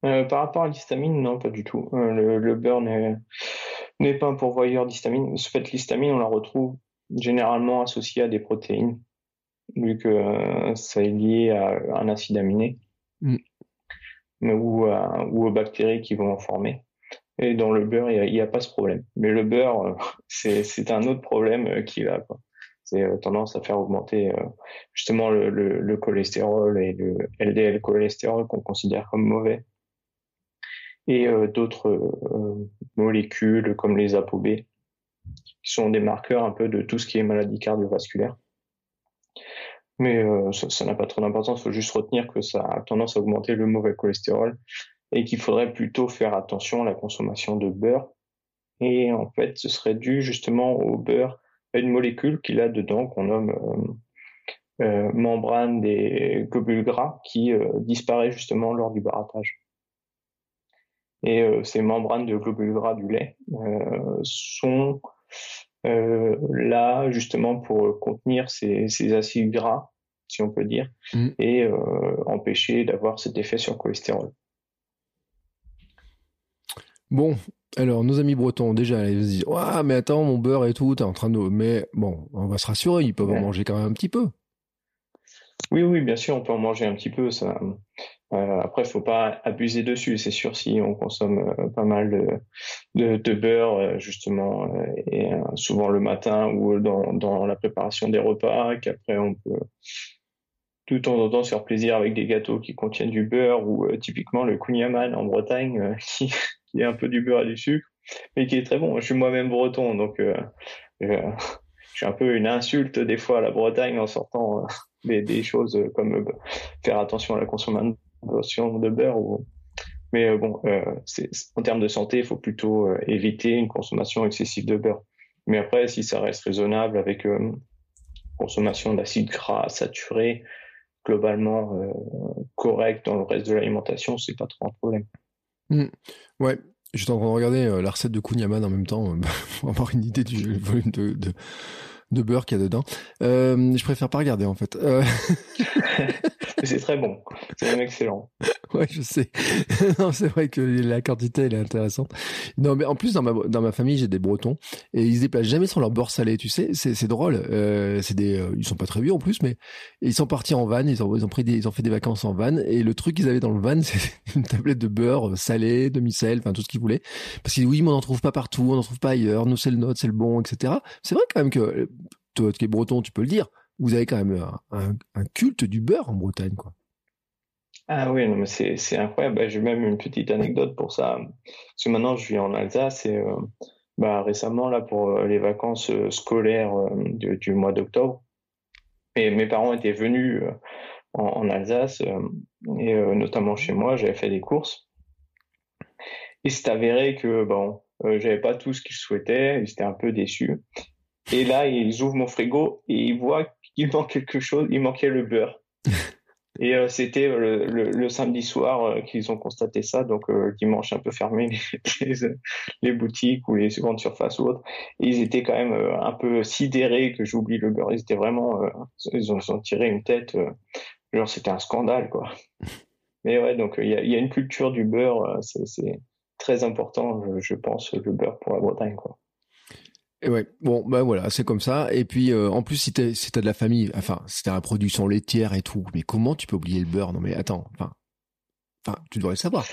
Euh, Par rapport à l'histamine, non, pas du tout. Euh, le, beurre n'est pas un pourvoyeur d'histamine. Ce fait, l'histamine, on la retrouve généralement associée à des protéines. vu que ça est lié à un acide aminé mm. ou, ou aux bactéries qui vont en former. Et dans le beurre, il n'y a, pas ce problème. Mais le beurre, (laughs) c'est un autre problème qui va. C'est tendance à faire augmenter justement le, le, cholestérol et le LDL cholestérol qu'on considère comme mauvais et euh, d'autres euh, molécules comme les ApoB, qui sont des marqueurs un peu de tout ce qui est maladie cardiovasculaire. Mais euh, ça n'a pas trop d'importance, il faut juste retenir que ça a tendance à augmenter le mauvais cholestérol et qu'il faudrait plutôt faire attention à la consommation de beurre. Et en fait, ce serait dû justement au beurre, une molécule qu'il a dedans qu'on nomme membrane des globules gras qui disparaît justement lors du barattage. Et euh, ces membranes de globules gras du lait euh, sont euh, là justement pour contenir ces, ces, acides gras, si on peut dire, mm. et empêcher d'avoir cet effet sur le cholestérol. Bon, alors, nos amis bretons, déjà, ils se disent Ouais, mais attends, mon beurre et tout, t'es en train de. Mais bon, on va se rassurer, ils peuvent en manger quand même un petit peu. Oui, oui, bien sûr, on peut en manger un petit peu. Ça, euh, après, il faut pas abuser dessus. C'est sûr, si on consomme euh, pas mal de, de, beurre, euh, justement, et souvent le matin ou dans, dans la préparation des repas, qu'après on peut tout en temps se faire plaisir avec des gâteaux qui contiennent du beurre ou typiquement le kunyaman en Bretagne (laughs) qui, qui, est un peu du beurre et du sucre, mais qui est très bon. Je suis moi-même breton, donc je suis un peu une insulte des fois à la Bretagne en sortant des, des choses comme faire attention à la consommation de beurre. Mais euh, bon, euh, en termes de santé, il faut plutôt euh, éviter une consommation excessive de beurre. Mais après, si ça reste raisonnable avec consommation d'acides gras saturés, globalement correct dans le reste de l'alimentation, c'est pas trop un problème. Mmh. Ouais, J'étais en train de regarder la recette de Kunyaman en même temps (laughs) pour avoir une idée du volume de, de, de beurre qu'il y a dedans. Euh, je préfère pas regarder en fait. Euh... (laughs) c'est très bon, c'est même excellent. Ouais, je sais. (laughs) non, c'est vrai que la quantité elle est intéressante. Non, mais en plus dans ma dans ma famille j'ai des Bretons et ils se déplacent jamais sans leur beurre salé. Tu sais, c'est drôle. Euh, c'est des euh, ils sont pas très vieux en plus, mais ils sont partis en van. Ils ont ils ont pris des ils ont fait des vacances en van et le truc qu'ils avaient dans le van (laughs) c'est une tablette de beurre salé, demi-sel, enfin tout ce qu'ils voulaient. Parce qu'ils oui, mais on n'en trouve pas partout, on n'en trouve pas ailleurs. Nous c'est le nôtre, c'est le bon, etc. C'est vrai quand même que toi qui es breton, tu peux le dire, vous avez quand même un, culte du beurre en Bretagne, quoi. Ah oui, non, mais c'est incroyable. Bah, j'ai même une petite anecdote pour ça. Parce que maintenant, je vis en Alsace et euh, bah, récemment, pour euh, les vacances euh, scolaires du, mois d'octobre, et mes parents étaient venus en, Alsace, et notamment chez moi, j'avais fait des courses. Et c'est avéré que, bon, j'avais pas tout ce qu'ils souhaitaient, ils étaient un peu déçus. Et là, ils ouvrent mon frigo et ils voient qu'il manque quelque chose. Il manquait le beurre. (laughs) et euh, c'était le, le, samedi soir euh, qu'ils ont constaté ça. Donc, euh, dimanche, un peu fermé les, (laughs) les, boutiques ou les grandes surfaces ou autres. Et ils étaient quand même un peu sidérés que j'oublie le beurre. Ils étaient vraiment. ils, ont, tiré une tête. genre, c'était un scandale, quoi. (laughs) Mais ouais, donc il y a, y, a, une culture du beurre. c'est très important, je pense, le beurre pour la Bretagne, quoi. Ouais, bon, bah voilà, c'est comme ça. Et puis, euh, en plus, si t'as de la famille, enfin, si t'as la production laitière et tout, mais comment tu peux oublier le beurre? Non, mais attends, enfin, enfin, tu devrais le savoir.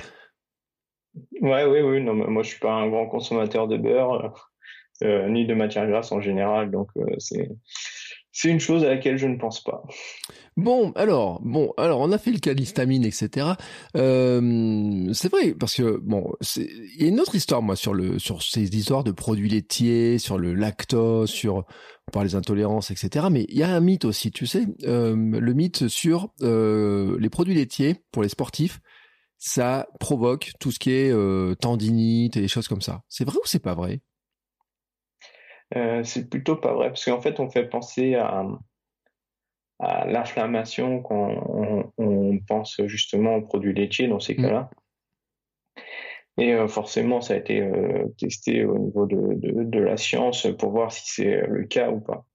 Ouais, oui, oui. Non, moi, je suis pas un grand consommateur de beurre, euh, ni de matière grasse en général, donc euh, c'est c'est une chose à laquelle je ne pense pas. Bon, alors, bon, alors on a fait le cas etc. Euh, c'est vrai parce que bon, il y a une autre histoire moi sur le sur ces histoires de produits laitiers, sur le lactose, sur on parle des intolérances, etc. Mais il y a un mythe aussi, tu sais, euh, le mythe sur euh, les produits laitiers pour les sportifs, ça provoque tout ce qui est euh, tendinite et des choses comme ça. C'est vrai ou c'est pas vrai? Euh, c'est plutôt pas vrai, parce qu'en fait, on fait penser à, à l'inflammation quand on, pense justement aux produits laitiers dans ces mm. cas-là. Et euh, forcément, ça a été euh, testé au niveau de, de, de, la science pour voir si c'est le cas ou pas.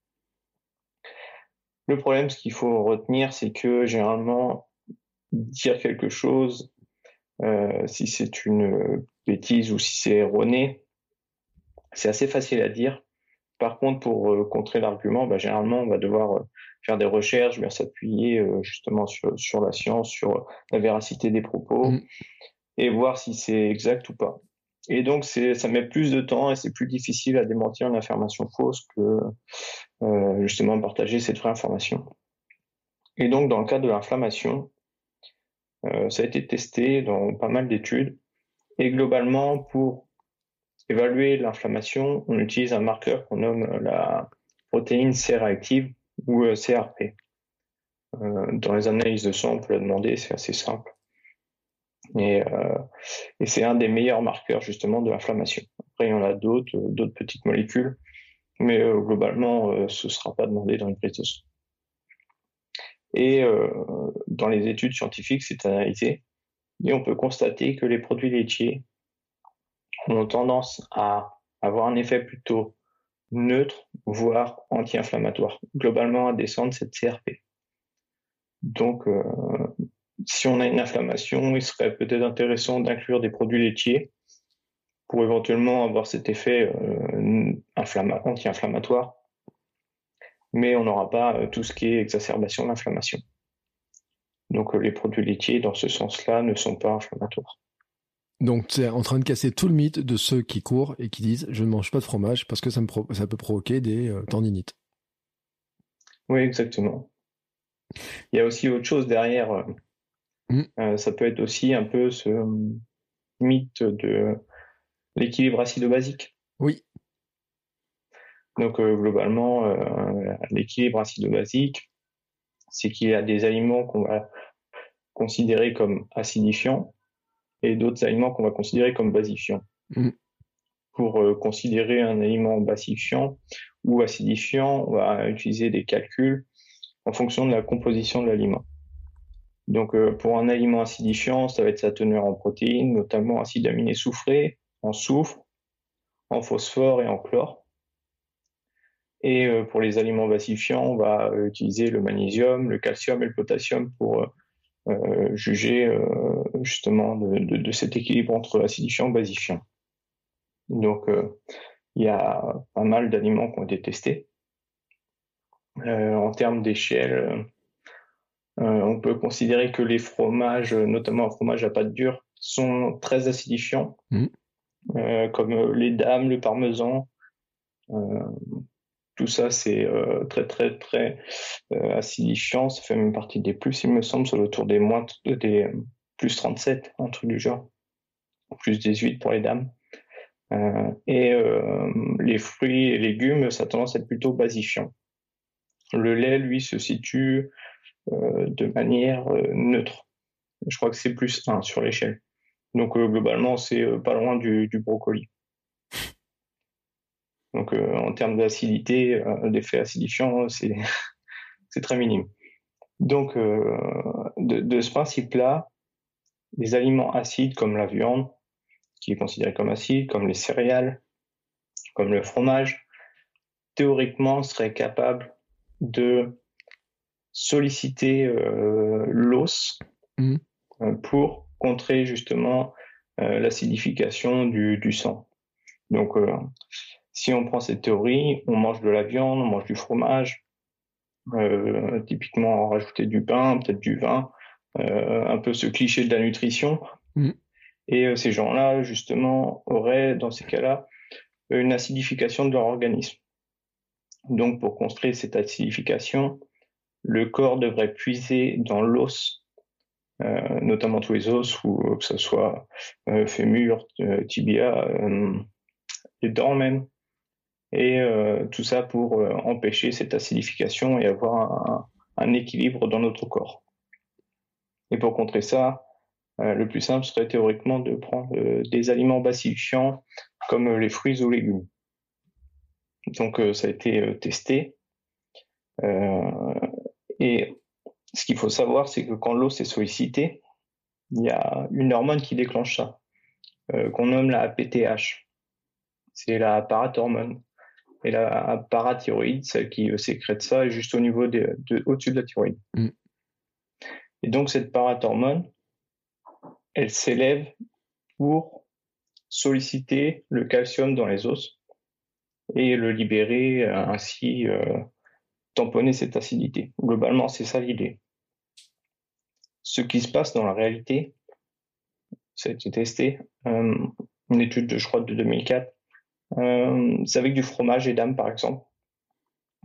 Le problème, ce qu'il faut retenir, c'est que généralement, dire quelque chose, si c'est une bêtise ou si c'est erroné, c'est assez facile à dire par contre, pour euh, contrer l'argument, bah, généralement, on va devoir euh, faire des recherches, bien s'appuyer justement sur, sur la science, sur la véracité des propos mm. et voir si c'est exact ou pas. Et donc, ça met plus de temps et c'est plus difficile à démentir une information fausse que justement partager cette vraie information. Et donc, dans le cas de l'inflammation, euh, ça a été testé dans pas mal d'études. Et globalement, pour évaluer l'inflammation, on utilise un marqueur qu'on nomme la protéine C-réactive ou euh, CRP. Euh, dans les analyses de sang, on peut la demander, c'est assez simple. Et, et c'est un des meilleurs marqueurs justement de l'inflammation. Après, il y en a d'autres, d'autres petites molécules, mais globalement, ce ne sera pas demandé dans une prise de sang. Et euh, dans les études scientifiques, c'est analysé. Et on peut constater que les produits laitiers ont tendance à avoir un effet plutôt neutre, voire anti-inflammatoire, globalement à descendre cette CRP. Donc, euh, si on a une inflammation, il serait peut-être intéressant d'inclure des produits laitiers pour éventuellement avoir cet effet euh, anti-inflammatoire mais on n'aura pas euh, tout ce qui est exacerbation d'inflammation. Donc euh, les produits laitiers, dans ce sens-là, ne sont pas inflammatoires. Donc c'est en train de casser tout le mythe de ceux qui courent et qui disent je ne mange pas de fromage parce que ça, me ça peut provoquer des euh, tendinites. Oui, exactement. Il y a aussi autre chose derrière. Mmh. ça peut être aussi un peu ce mythe de l'équilibre acido-basique. Oui. Donc euh, globalement, euh, l'équilibre acido-basique, c'est qu'il y a des aliments qu'on va considérer comme acidifiants et d'autres aliments qu'on va considérer comme basifiants. Mm. Pour euh, considérer un aliment basifiant ou acidifiant, on va utiliser des calculs en fonction de la composition de l'aliment. Donc pour un aliment acidifiant, ça va être sa teneur en protéines, notamment acides aminés soufrés, en soufre, en phosphore et en chlore. Et euh, pour les aliments basifiants, on va euh, utiliser le magnésium, le calcium et le potassium pour euh, juger justement de, cet équilibre entre acidifiant et basifiant. Donc, il y a pas mal d'aliments qui ont été testés. en termes d'échelle, on peut considérer que les fromages, notamment un fromage à pâte dure, sont très acidifiants, mmh. comme les dames, le parmesan, tout ça, c'est euh, très, très, très euh, acidifiant. Ça fait même partie des plus, il me semble, sur autour des moins des plus 37, un truc du genre. Plus 18 pour les dames. Euh, et les fruits et légumes, ça a tendance à être plutôt basifiant. Le lait, lui, se situe de manière neutre. Je crois que c'est plus 1 sur l'échelle. Donc globalement, c'est pas loin du brocoli. Donc euh, en termes d'acidité, euh, d'effet acidifiant, c'est (laughs) très minime. Donc euh, de, ce principe-là, les aliments acides comme la viande, qui est considérée comme acide, comme les céréales, comme le fromage, théoriquement seraient capables de solliciter l'os mmh. pour contrer justement l'acidification du, du, sang. Donc, si on prend cette théorie, on mange de la viande, on mange du fromage, euh, typiquement rajouter du pain, peut-être du vin, euh, un peu ce cliché de la nutrition. Mm. Et euh, ces gens-là, justement, auraient, dans ces cas-là, une acidification de leur organisme. Donc, pour construire cette acidification, le corps devrait puiser dans l'os, notamment tous les os, ou que ce soit fémur, tibia, les dents même, et euh, tout ça pour euh, empêcher cette acidification et avoir un, équilibre dans notre corps. Et pour contrer ça, euh, le plus simple serait théoriquement de prendre des aliments basifiants comme les fruits ou légumes. Donc ça a été testé. et ce qu'il faut savoir, c'est que quand l'os est sollicité, il y a une hormone qui déclenche ça, qu'on nomme la PTH. C'est la parathormone. Et la parathyroïde, celle qui euh, sécrète ça, est juste au niveau de, au-dessus de la thyroïde. Mm. Et donc cette parathormone, elle s'élève pour solliciter le calcium dans les os et le libérer euh, ainsi euh, tamponner cette acidité. Globalement, c'est ça l'idée. Ce qui se passe dans la réalité, ça a été testé, euh, une étude, de, je crois, de 2004, euh, c'est avec du fromage et d'âme, par exemple.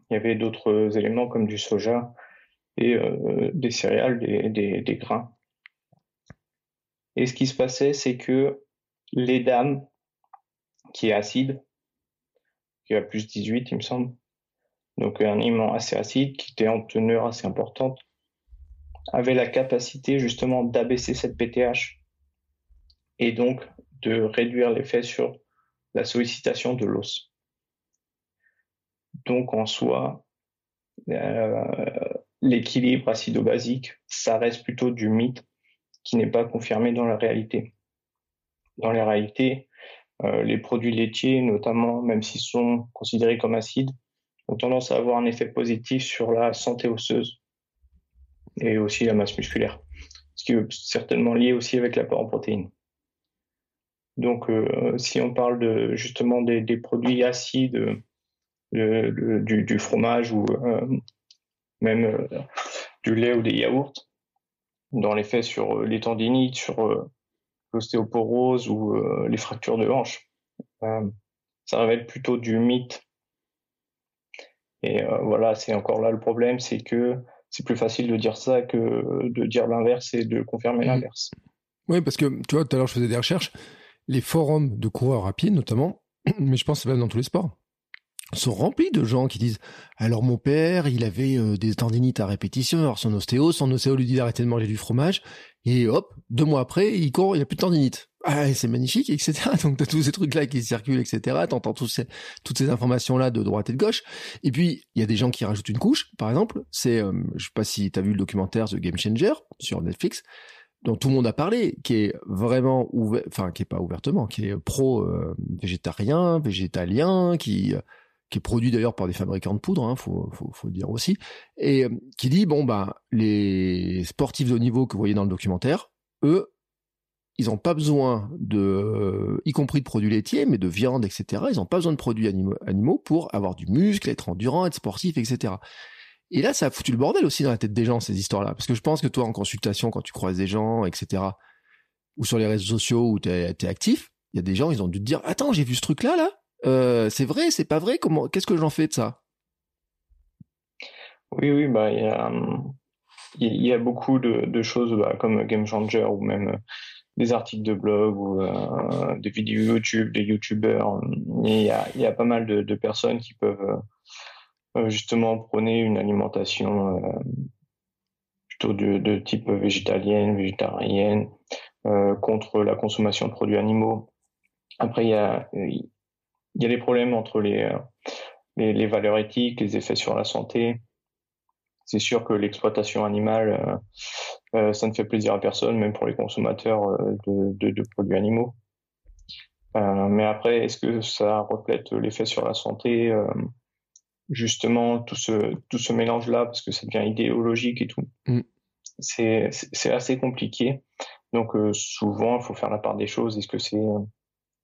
Il y avait d'autres éléments comme du soja et euh, des céréales, des, des, grains. Et ce qui se passait, c'est que les qui est acide, qui a plus 18, il me semble, donc un aliment assez acide, qui était en teneur assez importante, avait la capacité justement d'abaisser cette PTH et donc de réduire l'effet sur la sollicitation de l'os. Donc en soi, euh, l'équilibre acido-basique, ça reste plutôt du mythe qui n'est pas confirmé dans la réalité. Dans la réalité, euh, les produits laitiers, notamment, même s'ils sont considérés comme acides, ont tendance à avoir un effet positif sur la santé osseuse et aussi la masse musculaire, ce qui est certainement lié aussi avec l'apport en protéines. Donc, euh, si on parle de justement des, produits acides, euh, du, fromage ou euh, même du lait ou des yaourts, dans l'effet sur les tendinites, sur l'ostéoporose ou les fractures de hanche, ça révèle plutôt du mythe. Et voilà, c'est encore là le problème, c'est que c'est plus facile de dire ça que de dire l'inverse et de confirmer mmh. l'inverse. Oui, parce que tu vois, tout à l'heure, je faisais des recherches. Les forums de coureurs rapides, notamment, (clears throat) mais je pense que même dans tous les sports, sont remplis de gens qui disent alors mon père il avait euh, des tendinites à répétition alors son ostéo son ostéo lui dit d'arrêter de manger du fromage et hop deux mois après il court il a plus de tendinite. Ah c'est magnifique etc (laughs) donc t'as tous ces trucs là qui circulent etc t'entends toutes ces informations là de droite et de gauche. Et puis il y a des gens qui rajoutent une couche par exemple. C'est euh, je sais pas si t'as vu le documentaire The Game Changer sur Netflix dont tout le monde a parlé, qui est vraiment ouvert, enfin qui est pas ouvertement, qui est pro euh, végétarien, végétalien, qui qui est produit d'ailleurs par des fabricants de poudre, hein, faut, faut, faut, le dire aussi, et euh, qui dit bon bah les sportifs de haut niveau que vous voyez dans le documentaire, eux, ils n'ont pas besoin de, y compris de produits laitiers, mais de viande, etc. Ils n'ont pas besoin de produits animaux, animaux pour avoir du muscle, être endurant, être sportif, etc. Et là, ça a foutu le bordel aussi dans la tête des gens, ces histoires-là. Parce que je pense que toi, en consultation, quand tu croises des gens, etc., ou sur les réseaux sociaux où tu es, actif, il y a des gens, ils ont dû te dire, attends, j'ai vu ce truc-là, là, euh, c'est vrai, c'est pas vrai, comment, qu'est-ce que j'en fais de ça? Oui, oui, bah, il y a, beaucoup de, choses bah, comme Game Changer ou même euh, des articles de blog ou euh, des vidéos YouTube, des YouTubeurs. Il y a pas mal de, personnes qui peuvent justement prôner une alimentation plutôt de, type végétalienne, végétarienne, contre la consommation de produits animaux. Après, il y a, il y a des problèmes entre euh, les, les, valeurs éthiques, les effets sur la santé. C'est sûr que l'exploitation animale, euh, euh, ça ne fait plaisir à personne, même pour les consommateurs de, de, produits animaux. mais après, est-ce que ça reflète l'effet sur la santé Justement, tout ce, tout ce mélange-là, parce que ça devient idéologique et tout, mm. c'est assez compliqué. Donc souvent, il faut faire la part des choses. Est-ce que c'est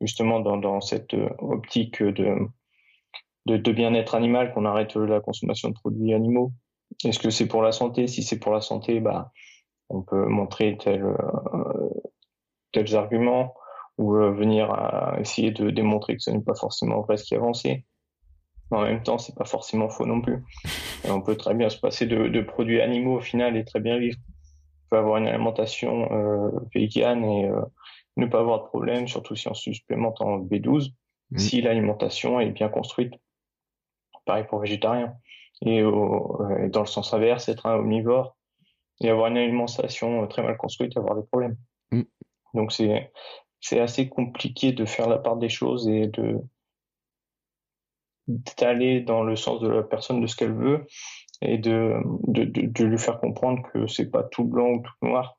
justement dans, cette euh, optique de, de, bien-être animal qu'on arrête la consommation de produits animaux? Est-ce que c'est pour la santé? Si c'est pour la santé, bah, on peut montrer tel, euh, tels arguments ou euh, venir à essayer de démontrer que ce n'est pas forcément vrai ce qui est avancé. En même temps, c'est pas forcément faux non plus. on peut très bien se passer de, produits animaux au final et très bien vivre. On peut avoir une alimentation euh, végane et ne pas avoir de problème, surtout si on supplémente en B12, si l'alimentation est bien construite. Pareil pour végétarien. Et, dans le sens inverse, être un omnivore et avoir une alimentation très mal construite, avoir des problèmes. Mm. Donc c'est assez compliqué de faire la part des choses et de d'aller dans le sens de la personne de ce qu'elle veut et de, de, de, lui faire comprendre que c'est pas tout blanc ou tout noir.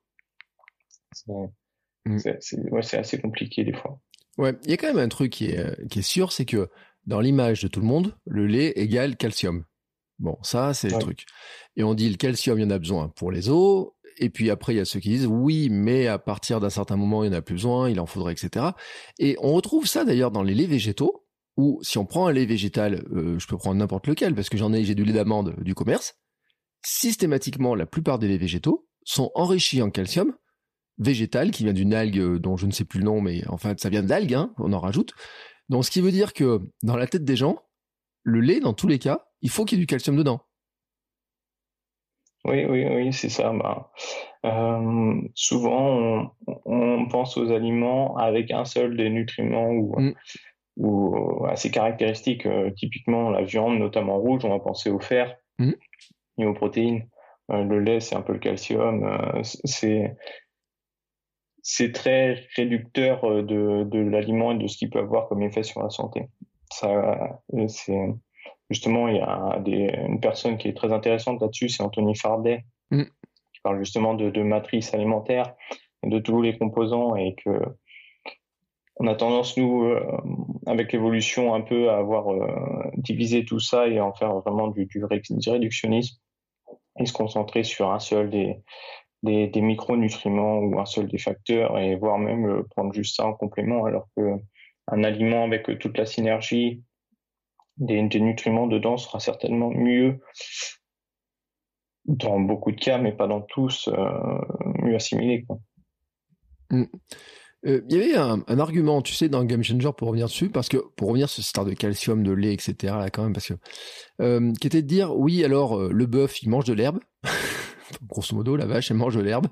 Mm. C'est assez compliqué des fois. Ouais, il y a quand même un truc qui est, qui est sûr, c'est que dans l'image de tout le monde, le lait égale calcium. Bon, ça, c'est le truc. Et on dit le calcium, il y en a besoin pour les os. Et puis après, il y a ceux qui disent oui, mais à partir d'un certain moment, il n'y en a plus besoin, il en faudrait, etc. Et on retrouve ça d'ailleurs dans les laits végétaux. Ou si on prend un lait végétal, euh, je peux prendre n'importe lequel parce que j'en ai, j'ai du lait d'amande du commerce. Systématiquement, la plupart des laits végétaux sont enrichis en calcium végétal qui vient d'une algue euh, dont je ne sais plus le nom, mais en fait ça vient d'algues, hein, on en rajoute. Donc ce qui veut dire que dans la tête des gens, le lait, dans tous les cas, il faut qu'il y ait du calcium dedans. Oui, oui, oui, c'est ça. Bah, euh, souvent, on, pense aux aliments avec un seul des nutriments ou, mm. Ou à ses caractéristiques. Euh, typiquement, la viande, notamment rouge, on va penser au fer mm. et aux protéines. Euh, le lait, c'est un peu le calcium. c'est c'est très réducteur de, de l'aliment et de ce qu'il peut avoir comme effet sur la santé. Ça, c'est Justement, il y a une personne qui est très intéressante là-dessus, c'est Anthony Fardet, mm. qui parle justement de, matrice alimentaire, de tous les composants et que on a tendance, nous, euh, avec l'évolution, un peu à avoir euh, divisé tout ça et en faire vraiment du, réductionnisme et se concentrer sur un seul des, des, micronutriments ou un seul des facteurs et voire même euh, prendre juste ça en complément alors que un aliment avec toute la synergie des, nutriments dedans sera certainement mieux dans beaucoup de cas, mais pas dans tous, mieux assimilé. Mm. Euh, il y avait un, argument, tu sais, dans Game Changer pour revenir dessus, parce que pour revenir sur ce stade de calcium, de lait, etc. Là, quand même, parce que euh, qui était de dire, oui, alors le bœuf, il mange de l'herbe. (laughs) Grosso modo, la vache, elle mange de l'herbe.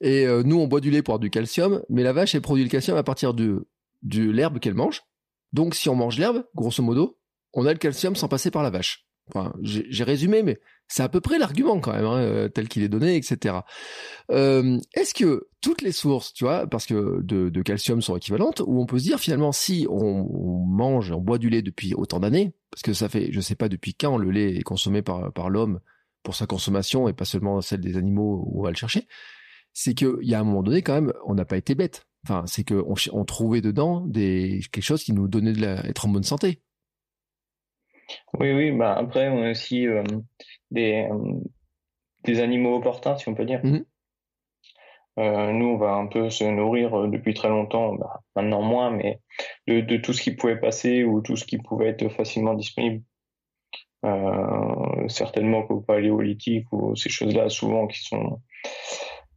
Et nous, on boit du lait pour avoir du calcium, mais la vache, elle produit le calcium à partir de, de l'herbe qu'elle mange. Donc, si on mange l'herbe, grosso modo, on a le calcium sans passer par la vache. Enfin, j'ai résumé, mais c'est à peu près l'argument quand même, hein, euh, tel qu'il est donné, etc. Euh, est-ce que toutes les sources, tu vois, parce que de, calcium sont équivalentes, ou on peut se dire finalement si on, mange, on boit du lait depuis autant d'années, parce que ça fait, je sais pas depuis quand le lait est consommé par, par l'homme pour sa consommation et pas seulement celle des animaux où on va le chercher, c'est qu'il y a un moment donné quand même, on n'a pas été bête. Enfin, c'est qu'on on trouvait dedans des quelque chose qui nous donnait de la, être en bonne santé. Oui, oui, bah après, on a aussi euh, des, euh, des animaux opportuns, si on peut dire. Mmh euh, nous, on va un peu se nourrir depuis très longtemps, bah, maintenant moins, mais de, de, tout ce qui pouvait passer ou tout ce qui pouvait être facilement disponible. certainement qu'au paléolithique ou ces choses-là, souvent qui sont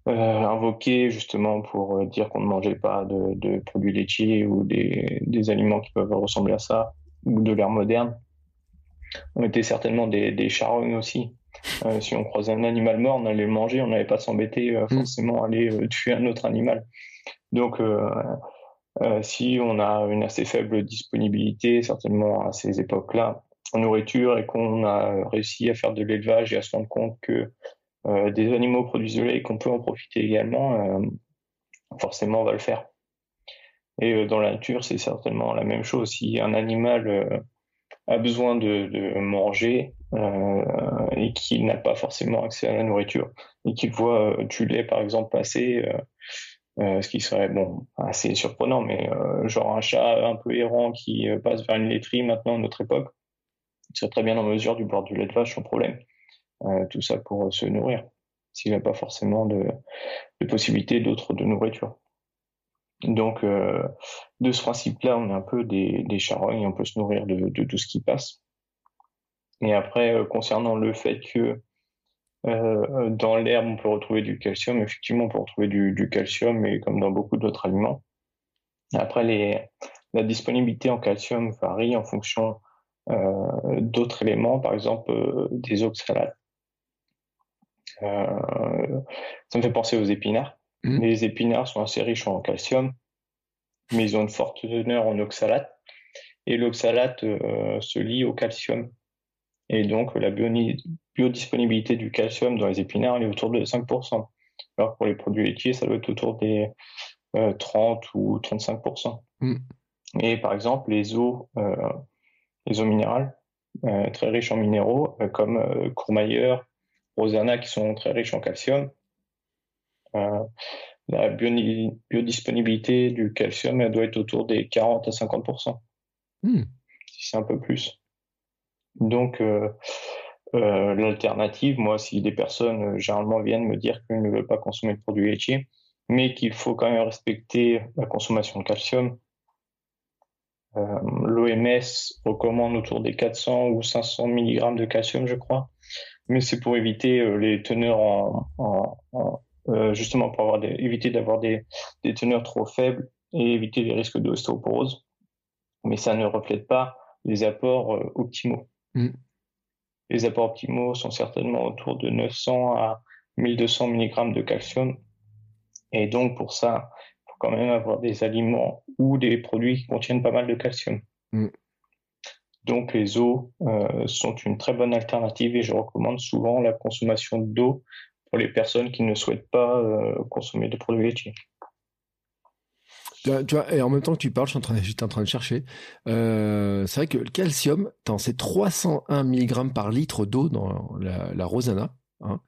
invoquées justement pour dire qu'on ne mangeait pas de, de produits laitiers ou des, des, aliments qui peuvent ressembler à ça, ou de l'ère moderne on était certainement des, des charognes aussi. Euh, si on croisait un animal mort, on allait le manger, on n'allait pas s'embêter euh, mm. forcément à aller euh, tuer un autre animal. Donc, si on a une assez faible disponibilité, certainement à ces époques-là, en nourriture, et qu'on a réussi à faire de l'élevage et à se rendre compte que des animaux produisent de lait et qu'on peut en profiter également, forcément on va le faire. Et dans la nature, c'est certainement la même chose. Si un animal a besoin de, manger euh, et qui n'a pas forcément accès à la nourriture et qui voit euh, du lait par exemple passer, euh, ce qui serait bon assez surprenant, mais genre un chat un peu errant qui passe vers une laiterie maintenant à notre époque, il serait très bien en mesure du boire du lait de vache sans problème. tout ça pour se nourrir, s'il n'a pas forcément de, de possibilité d'autres de nourriture. Donc, euh, de ce principe-là, on est un peu des, des charognes, on peut se nourrir de, tout ce qui passe. Et après, euh, concernant le fait que euh, dans l'herbe, on peut retrouver du calcium, effectivement, on peut retrouver du, calcium, mais comme dans beaucoup d'autres aliments. Après, la disponibilité en calcium varie en fonction d'autres éléments, par exemple des oxalates. ça me fait penser aux épinards. Mmh. Les épinards sont assez riches en calcium, mais ils ont une forte teneur en oxalate. Et l'oxalate euh, se lie au calcium. Et donc, la biodisponibilité du calcium dans les épinards est autour de 5%. Alors pour les produits laitiers, ça doit être autour des 30 euh, ou 35%. Mmh. Et par exemple, les eaux, euh, les eaux minérales, très riches en minéraux, comme Courmayeur, Rosanna, qui sont très riches en calcium, la biodisponibilité du calcium elle doit être autour des 40 à 50% hmm. si c'est un peu plus. Donc euh, euh, l'alternative, moi, si des personnes généralement viennent me dire qu'elles ne veulent pas consommer de produits laitiers, mais qu'il faut quand même respecter la consommation de calcium, L'OMS recommande autour des 400 ou 500 mg de calcium, je crois. Mais c'est pour éviter les teneurs en, justement pour avoir éviter d'avoir des, des teneurs trop faibles et éviter les risques d'ostéoporose. Mais ça ne reflète pas les apports euh, optimaux. Mm. Les apports optimaux sont certainement autour de 900 à 1200 mg de calcium. Et donc, pour ça, il faut quand même avoir des aliments ou des produits qui contiennent pas mal de calcium. Mm. Donc, les eaux euh, sont une très bonne alternative et je recommande souvent la consommation d'eau pour les personnes qui ne souhaitent pas euh, consommer de produits laitiers. Tu vois, et en même temps que tu parles, suis en train, de, en train de chercher. Euh, c'est vrai que le calcium, c'est 301 mg par litre d'eau dans la, la Rosana. Hein.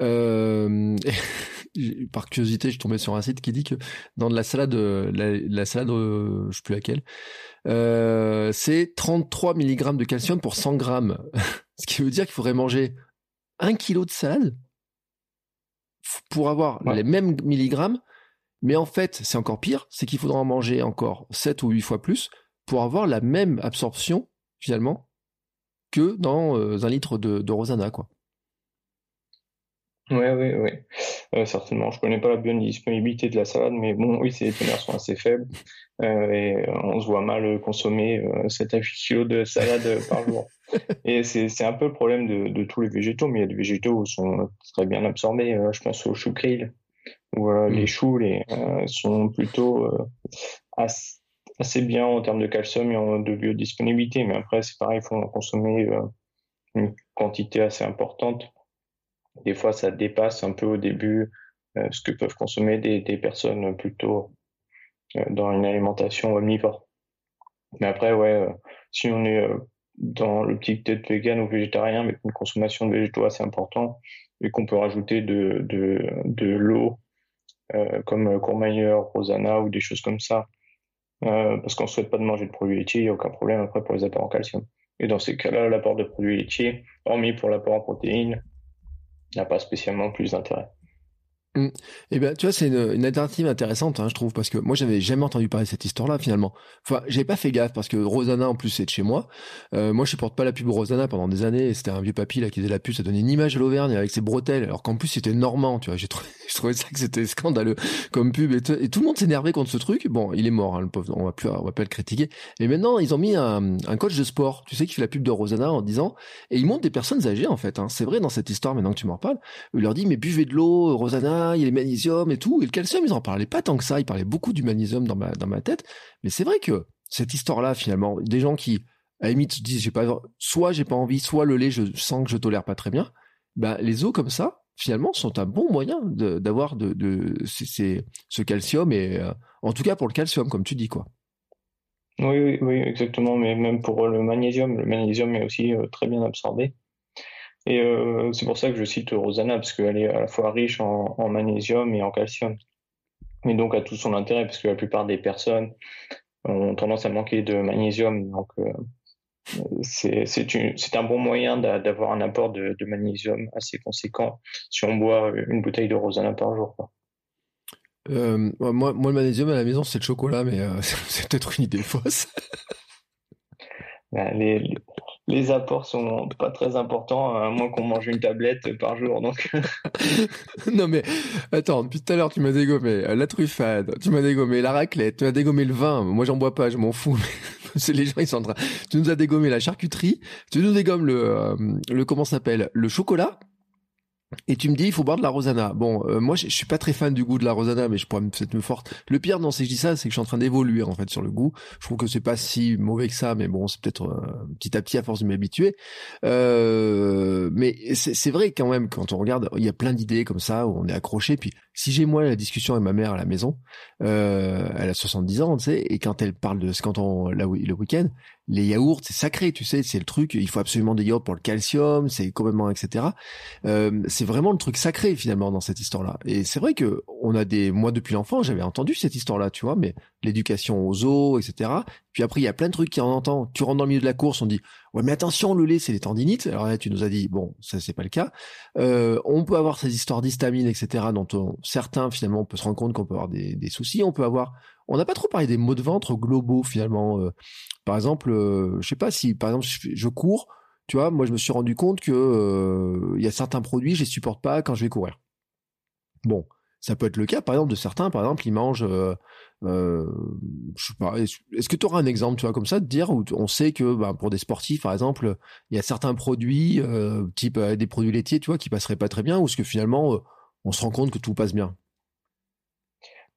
Euh, (laughs) par curiosité, je suis tombé sur un site qui dit que dans de la salade, la, salade, je sais plus laquelle, euh, c'est 33 mg de calcium pour 100 grammes. (laughs) Ce qui veut dire qu'il faudrait manger un kilo de salade pour avoir les mêmes milligrammes mais en fait, c'est encore pire, c'est qu'il faudra en manger encore 7 ou 8 fois plus pour avoir la même absorption, finalement, que dans euh, un litre de, de Rosana, quoi. Oui, oui, oui. Euh, certainement. Je connais pas la biodisponibilité de la salade, mais bon, oui, ces teneurs sont assez faibles. Euh, et on se voit mal consommer 7 à 8 kilos de salade par jour. (laughs) Et c'est un peu le problème de, de, tous les végétaux, mais il y a des végétaux qui sont très bien absorbés. je pense au chou krill où les mm. choux les, euh, sont plutôt euh, assez, bien en termes de calcium et de biodisponibilité. Mais après, c'est pareil, il faut en consommer euh, une quantité assez importante. Des fois, ça dépasse un peu au début ce que peuvent consommer des, personnes plutôt dans une alimentation omnivore. Mais après, ouais, si on est dans le petit peut-être vegan ou végétarien, mais une consommation de végétaux assez importante, et qu'on peut rajouter de, l'eau euh, comme euh, Courmayeur, Rosana ou des choses comme ça, euh, parce qu'on ne souhaite pas de manger de produits laitiers, il n'y a aucun problème après pour les apports en calcium. Et dans ces cas-là, l'apport de produits laitiers, hormis pour l'apport en protéines, n'a pas spécialement plus d'intérêt. Mmh. eh ben, tu vois, c'est une, alternative intéressante, hein, je trouve, parce que moi, j'avais jamais entendu parler de cette histoire-là, finalement. Enfin, j'avais pas fait gaffe parce que Rosanna, en plus, c'est de chez moi. Euh, moi, je supporte pas la pub Rosanna pendant des années. C'était un vieux papy là qui faisait la pub, ça donnait une image de l'Auvergne avec ses bretelles, alors qu'en plus, c'était normand. Tu vois, j'ai trouvé, (laughs) je trouvais ça que c'était scandaleux comme pub et, tout le monde s'énervait contre ce truc. Bon, il est mort, hein, le pauvre. On va plus, on va pas le critiquer. Et maintenant, ils ont mis un, coach de sport, tu sais, qui fait la pub de Rosanna en disant, et ils montrent des personnes âgées en fait. Hein. C'est vrai dans cette histoire. Maintenant que tu m'en parles, il leur dit mais buvez de l'eau, Rosanna, il est magnésium et tout. Et le calcium, ils en parlaient pas tant que ça. Ils parlaient beaucoup du magnésium dans ma, dans ma tête. Mais c'est vrai que cette histoire-là, finalement, des gens qui, à la limite, se disent, j'ai pas, soit j'ai pas envie, soit le lait, je sens que je tolère pas très bien. Ben, les os comme ça, finalement, sont un bon moyen d'avoir de, de, ce calcium et, euh, en tout cas pour le calcium, comme tu dis, quoi. Oui, oui, oui, exactement. Mais même pour le magnésium, le magnésium est aussi euh, très bien absorbé. Et euh, c'est pour ça que je cite Rosanna, parce qu'elle est à la fois riche en, magnésium et en calcium. Mais donc a tout son intérêt, parce que la plupart des personnes ont tendance à manquer de magnésium. Donc euh, c'est un bon moyen d'avoir un apport de, magnésium assez conséquent si on boit une bouteille de Rosanna par jour. Euh, moi, moi, le magnésium à la maison, c'est le chocolat, mais (laughs) c'est peut-être une idée fausse. Ben, les, les apports sont pas très importants, à moins qu'on mange une tablette par jour. Donc. (laughs) non mais attends, depuis tout à l'heure tu m'as dégommé la truffade, tu m'as dégommé la raclette, tu m'as dégommé le vin. Moi j'en bois pas, je m'en fous. (laughs) c'est les gens ils sont en train. Tu nous as dégommé la charcuterie, tu nous dégommes le euh, le comment s'appelle le chocolat. Et tu me dis, il faut boire de la Rosana. Bon, euh, moi, je, suis pas très fan du goût de la Rosana, mais je pourrais peut-être me forte. Le pire, non, c'est que je dis ça, c'est que je suis en train d'évoluer en fait sur le goût. Je trouve que c'est pas si mauvais que ça, mais bon, c'est peut-être euh, petit à petit à force de m'habituer. Euh, mais c'est vrai quand même quand on regarde, il y a plein d'idées comme ça où on est accroché. Puis si j'ai moi la discussion avec ma mère à la maison, euh, elle a 70 ans, tu sais, et quand elle parle de quand on le week-end, les yaourts, c'est sacré, tu sais, c'est le truc, il faut absolument des yaourts pour le calcium, c'est complètement, etc. Euh, c'est vraiment le truc sacré finalement dans cette histoire-là. Et c'est vrai que on a des, moi depuis l'enfant, j'avais entendu cette histoire-là, tu vois, mais l'éducation aux os, etc. Puis après, il y a plein de trucs qui en entend. Tu rentres dans le milieu de la course, on dit, ouais, mais attention, le lait, c'est les tendinites. Alors là, tu nous as dit, bon, ça, c'est pas le cas. Euh, on peut avoir ces histoires d'histamine, etc., dont certains, finalement, on peut se rendre compte qu'on peut avoir des, des soucis. On peut avoir on n'a pas trop parlé des mots de ventre globaux finalement. Par exemple, je sais pas si, par exemple, je, cours, tu vois, moi je me suis rendu compte que il y a certains produits, je les supporte pas quand je vais courir. Bon, ça peut être le cas, par exemple, de certains, par exemple, ils mangent, euh, euh, je sais pas, est-ce que tu auras un exemple, tu vois, comme ça, de dire où on sait que bah, pour des sportifs, par exemple, il y a certains produits, euh, type des produits laitiers, tu vois, qui passeraient pas très bien, ou est-ce que finalement, on se rend compte que tout passe bien?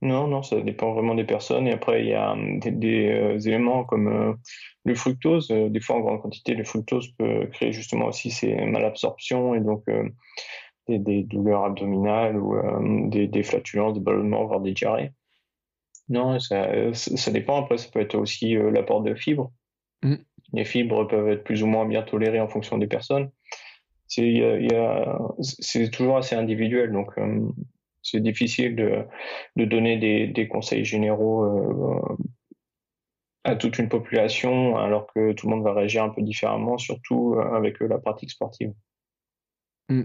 Non, non, ça dépend vraiment des personnes. Et après, il y a hum, des, éléments comme le fructose. des fois, en grande quantité, le fructose peut créer justement aussi ces malabsorptions et donc des, douleurs abdominales ou euh, des, flatulences, des ballonnements, voire des diarrhées. Non, ça, ça, dépend. Après, ça peut être aussi euh, l'apport de fibres. Mm. Les fibres peuvent être plus ou moins bien tolérées en fonction des personnes. C'est toujours assez individuel, donc euh, c'est difficile de, donner des, conseils généraux à toute une population alors que tout le monde va réagir un peu différemment, surtout avec la pratique sportive. Mm.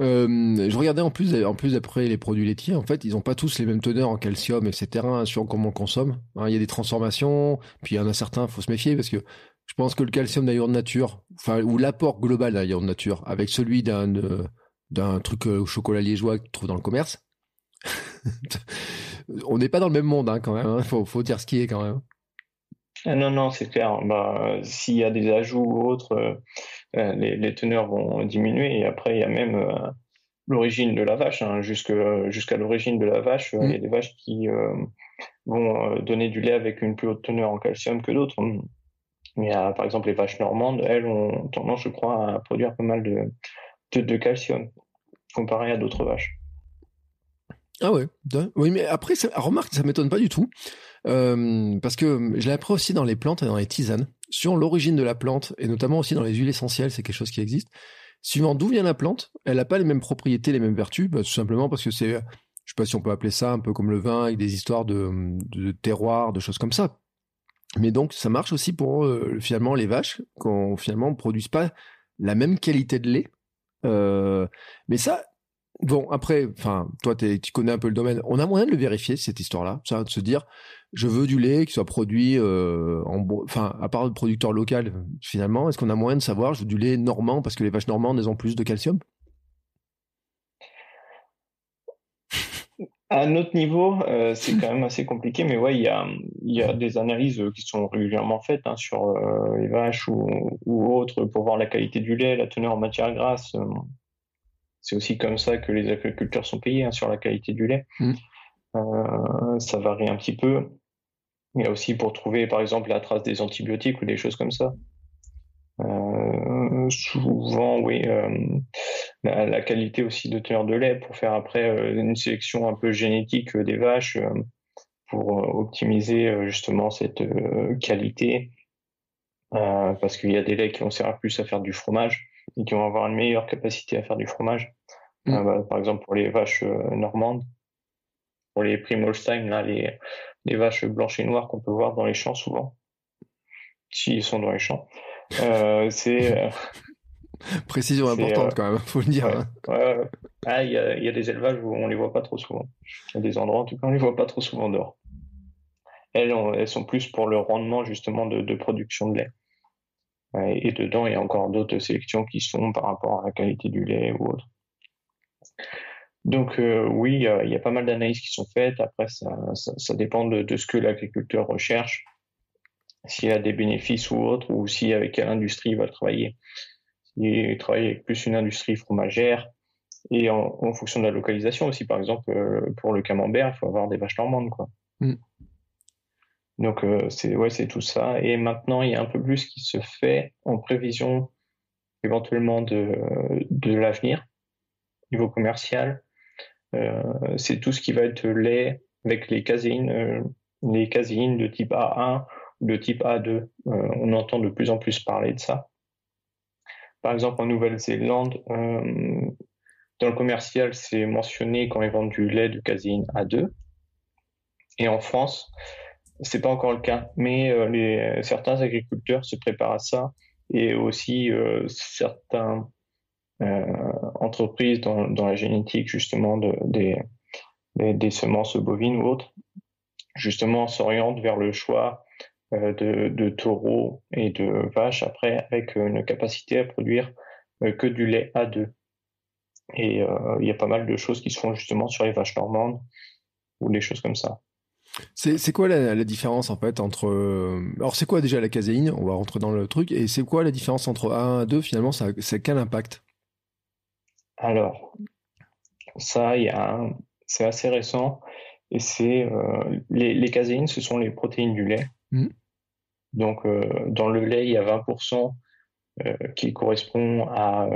Euh, je regardais en plus, en plus d'après les produits laitiers, en fait, ils n'ont pas tous les mêmes teneurs en calcium, etc. Hein, sur comment on consomme. Hein, il y a des transformations, puis il y en a certains, faut se méfier parce que je pense que le calcium d'ailleurs de nature, enfin, ou l'apport global d'ailleurs de nature, avec celui d'un euh, d'un truc euh, au chocolat liégeois que tu trouves dans le commerce, (laughs) on n'est pas dans le même monde hein, quand même. Il faut, faut dire ce qui est quand même. Ah non, non, c'est clair. Bah, S'il y a des ajouts ou autres, euh, les, teneurs vont diminuer. Et après, il y a même euh, l'origine de la vache. Hein. Jusqu'à l'origine de la vache, euh, il y a mm. des vaches qui vont donner du lait avec une plus haute teneur en calcium que d'autres. A, par exemple, les vaches normandes, elles ont tendance, je crois, à produire pas mal de, de, calcium comparé à d'autres vaches. Ah ouais, oui, mais après, remarque, ça m'étonne pas du tout, parce que je l'ai appris aussi dans les plantes et dans les tisanes sur l'origine de la plante, et notamment aussi dans les huiles essentielles, c'est quelque chose qui existe. Suivant d'où vient la plante, elle n'a pas les mêmes propriétés, les mêmes vertus, bah, tout simplement parce que c'est, je sais pas si on peut appeler ça un peu comme le vin, avec des histoires de, terroir, de choses comme ça. Mais donc, ça marche aussi pour euh, finalement les vaches, qu'on finalement ne produisent pas la même qualité de lait. Euh, mais ça, bon, après, enfin, toi, tu connais un peu le domaine. On a moyen de le vérifier cette histoire-là, ça, de se dire, je veux du lait qui soit produit euh, en enfin à part le producteur local finalement est-ce qu'on a moyen de savoir je veux du lait normand parce que les vaches normandes elles ont plus de calcium? À un autre niveau euh, c'est quand même assez compliqué mais ouais il y a, y a des analyses qui sont régulièrement faites hein, sur euh, les vaches ou, ou, autres pour voir la qualité du lait la teneur en matière grasse c'est aussi comme ça que les agriculteurs sont payés hein, sur la qualité du lait mmh. ça varie un petit peu il y a aussi pour trouver, par exemple, la trace des antibiotiques ou des choses comme ça. Euh, souvent, oui, euh, la, qualité aussi de teneur de lait pour faire après euh, une sélection un peu génétique des vaches pour optimiser justement cette qualité. parce qu'il y a des laits qui vont servir plus à faire du fromage et qui vont avoir une meilleure capacité à faire du fromage. Mm. Bah, par exemple, pour les vaches normandes, pour les Primolstein, là, les, les vaches blanches et noires qu'on peut voir dans les champs souvent, s'ils sont dans les champs. Euh, c'est euh, (laughs) précision importante euh, quand même, faut le dire. Hein. Ah, il y, a, des élevages où on les voit pas trop souvent. Il y a des endroits en tout cas on les voit pas trop souvent dehors. Elles, elles sont plus pour le rendement justement de, production de lait. Et, dedans, il y a encore d'autres sélections qui sont par rapport à la qualité du lait ou autre. Donc euh, oui, il y, a pas mal d'analyses qui sont faites. Après, ça, ça, dépend de, ce que l'agriculteur recherche, s'il a des bénéfices ou autre, ou si avec quelle industrie il va travailler. Il travaille avec plus une industrie fromagère et en, fonction de la localisation aussi. Par exemple, euh, pour le camembert, il faut avoir des vaches normandes, quoi. Mm. Donc euh, c'est ouais, c'est tout ça. Et maintenant, il y a un peu plus qui se fait en prévision éventuellement de, de l'avenir niveau commercial euh, c'est tout ce qui va être lait avec les caséines, les caséines de type A1 ou de type A2. Euh, on entend de plus en plus parler de ça. Par exemple, en Nouvelle-Zélande, dans le commercial, c'est mentionné quand ils vendent du lait de caséine A2. Et en France, c'est pas encore le cas, mais les, certains agriculteurs se préparent à ça et aussi certains euh, entreprises dans, la génétique justement de, des, des, semences bovines ou autres justement s'orientent vers le choix de, taureaux et de vaches après avec une capacité à produire que du lait A2. Et il y a pas mal de choses qui se font justement sur les vaches normandes ou des choses comme ça. C'est quoi la, différence en fait entre alors c'est quoi déjà la caséine? On va rentrer dans le truc et c'est quoi la différence entre A1 et A2 finalement c'est quel impact? Alors ça a c'est assez récent et c'est euh, les, les, caséines ce sont les protéines du lait mmh. Donc euh, dans le lait il y a 20% euh, qui correspond à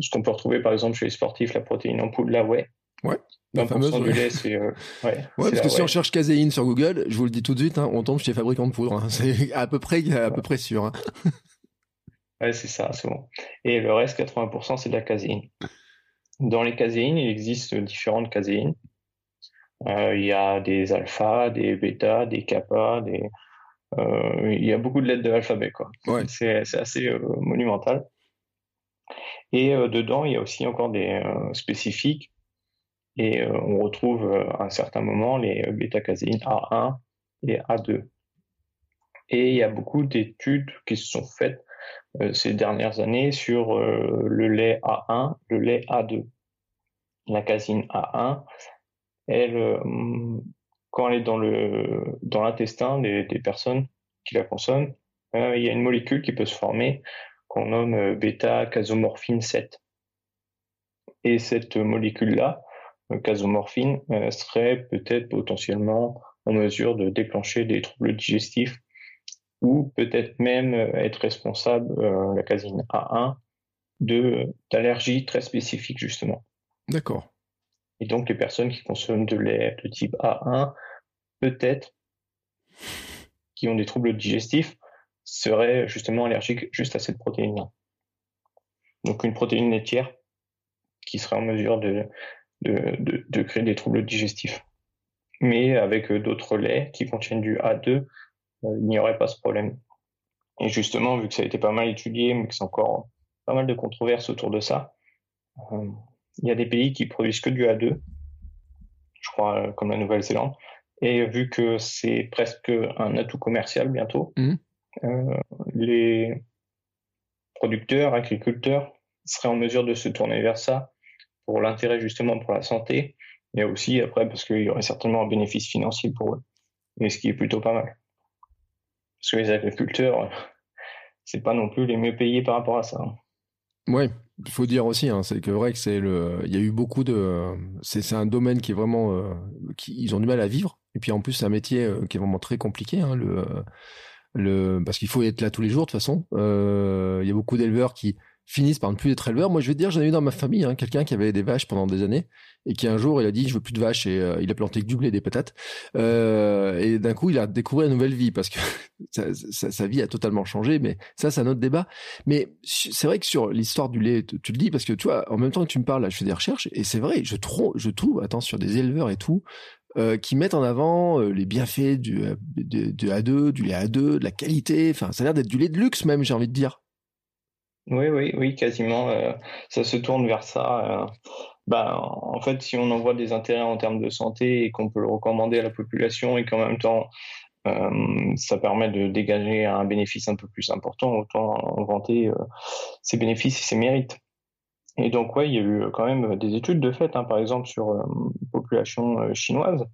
ce qu'on peut retrouver par exemple chez les sportifs la protéine en poudre la whey ouais la fameuse, du lait, c'est. Euh, ouais, parce que si on cherche caséine sur Google, je vous le dis tout de suite, hein, on tombe chez fabricant de poudre. Hein. (laughs) C'est à peu près, à peu près sûr. Hein. (laughs) ouais, c'est ça, c'est bon. Et le reste, 80%, c'est de la caséine. Dans les caséines, il existe différentes caséines. Euh, il y a des alpha, des bêta, des kappa, des. Euh, il y a beaucoup de lettres de l'alphabet, quoi. Ouais. C'est assez monumental. Et dedans, il y a aussi encore des spécifiques et euh, on retrouve euh, à un certain moment les euh, bêta-caséines A1 et A2. Et il y a beaucoup d'études qui se sont faites ces dernières années sur le lait A1, le lait A2. La caséine A1, elle, quand elle est dans le dans l'intestin des, personnes qui la consomment, il y a une molécule qui peut se former qu'on nomme bêta-casomorphine 7. Et cette molécule-là, casomorphine euh, serait peut-être potentiellement en mesure de déclencher des troubles digestifs ou peut-être même euh, être responsable, euh, la casine A1, de d'allergies très spécifiques justement. D'accord. Et donc les personnes qui consomment de lait de type A1, peut-être, qui ont des troubles digestifs, seraient justement allergiques juste à cette protéine-là. Donc une protéine laitière qui serait en mesure de de, créer des troubles digestifs. Mais avec d'autres laits qui contiennent du A2, euh, il n'y aurait pas ce problème. Et justement, vu que ça a été pas mal étudié, mais que c'est encore pas mal de controverses autour de ça, euh, il y a des pays qui produisent que du A2, je crois, comme la Nouvelle-Zélande. Et vu que c'est presque un atout commercial bientôt, mmh. les producteurs, agriculteurs seraient en mesure de se tourner vers ça pour l'intérêt justement pour la santé, et aussi après parce qu'il y aurait certainement un bénéfice financier pour eux, et ce qui est plutôt pas mal. Parce que les agriculteurs, (laughs) c'est pas non plus les mieux payés par rapport à ça. Hein. Oui, faut dire aussi, hein, c'est que vrai que c'est le, il y a eu beaucoup de, c'est un domaine qui est vraiment, euh, qui, ils ont du mal à vivre. Et puis en plus, c'est un métier euh, qui est vraiment très compliqué, hein, le, le, parce qu'il faut être là tous les jours de toute façon. Euh, il y a beaucoup d'éleveurs qui finissent par ne plus être éleveurs. Moi, je vais te dire, j'en ai eu dans ma famille hein, quelqu'un qui avait des vaches pendant des années et qui un jour, il a dit, je veux plus de vaches et euh, il a planté que du blé, des patates. Euh, et d'un coup, il a découvert une nouvelle vie parce que (laughs) sa, vie a totalement changé. Mais ça, c'est un autre débat. Mais c'est vrai que sur l'histoire du lait, tu, le dis parce que tu vois, en même temps que tu me parles, là, je fais des recherches et c'est vrai, je trouve, je trouve, attends, sur des éleveurs et tout. Euh, qui mettent en avant les bienfaits du, du A2, du lait A2, de la qualité. Enfin, ça a l'air d'être du lait de luxe même, j'ai envie de dire. Oui, oui, oui, quasiment. Euh, ça se tourne vers ça. Euh. bah, en fait, si on en voit des intérêts en termes de santé et qu'on peut le recommander à la population et qu'en même temps, euh, ça permet de dégager un bénéfice un peu plus important, autant vanter ses bénéfices et ses mérites. Et donc, ouais, il y a eu quand même des études de fait, hein, par exemple, sur euh, population chinoise,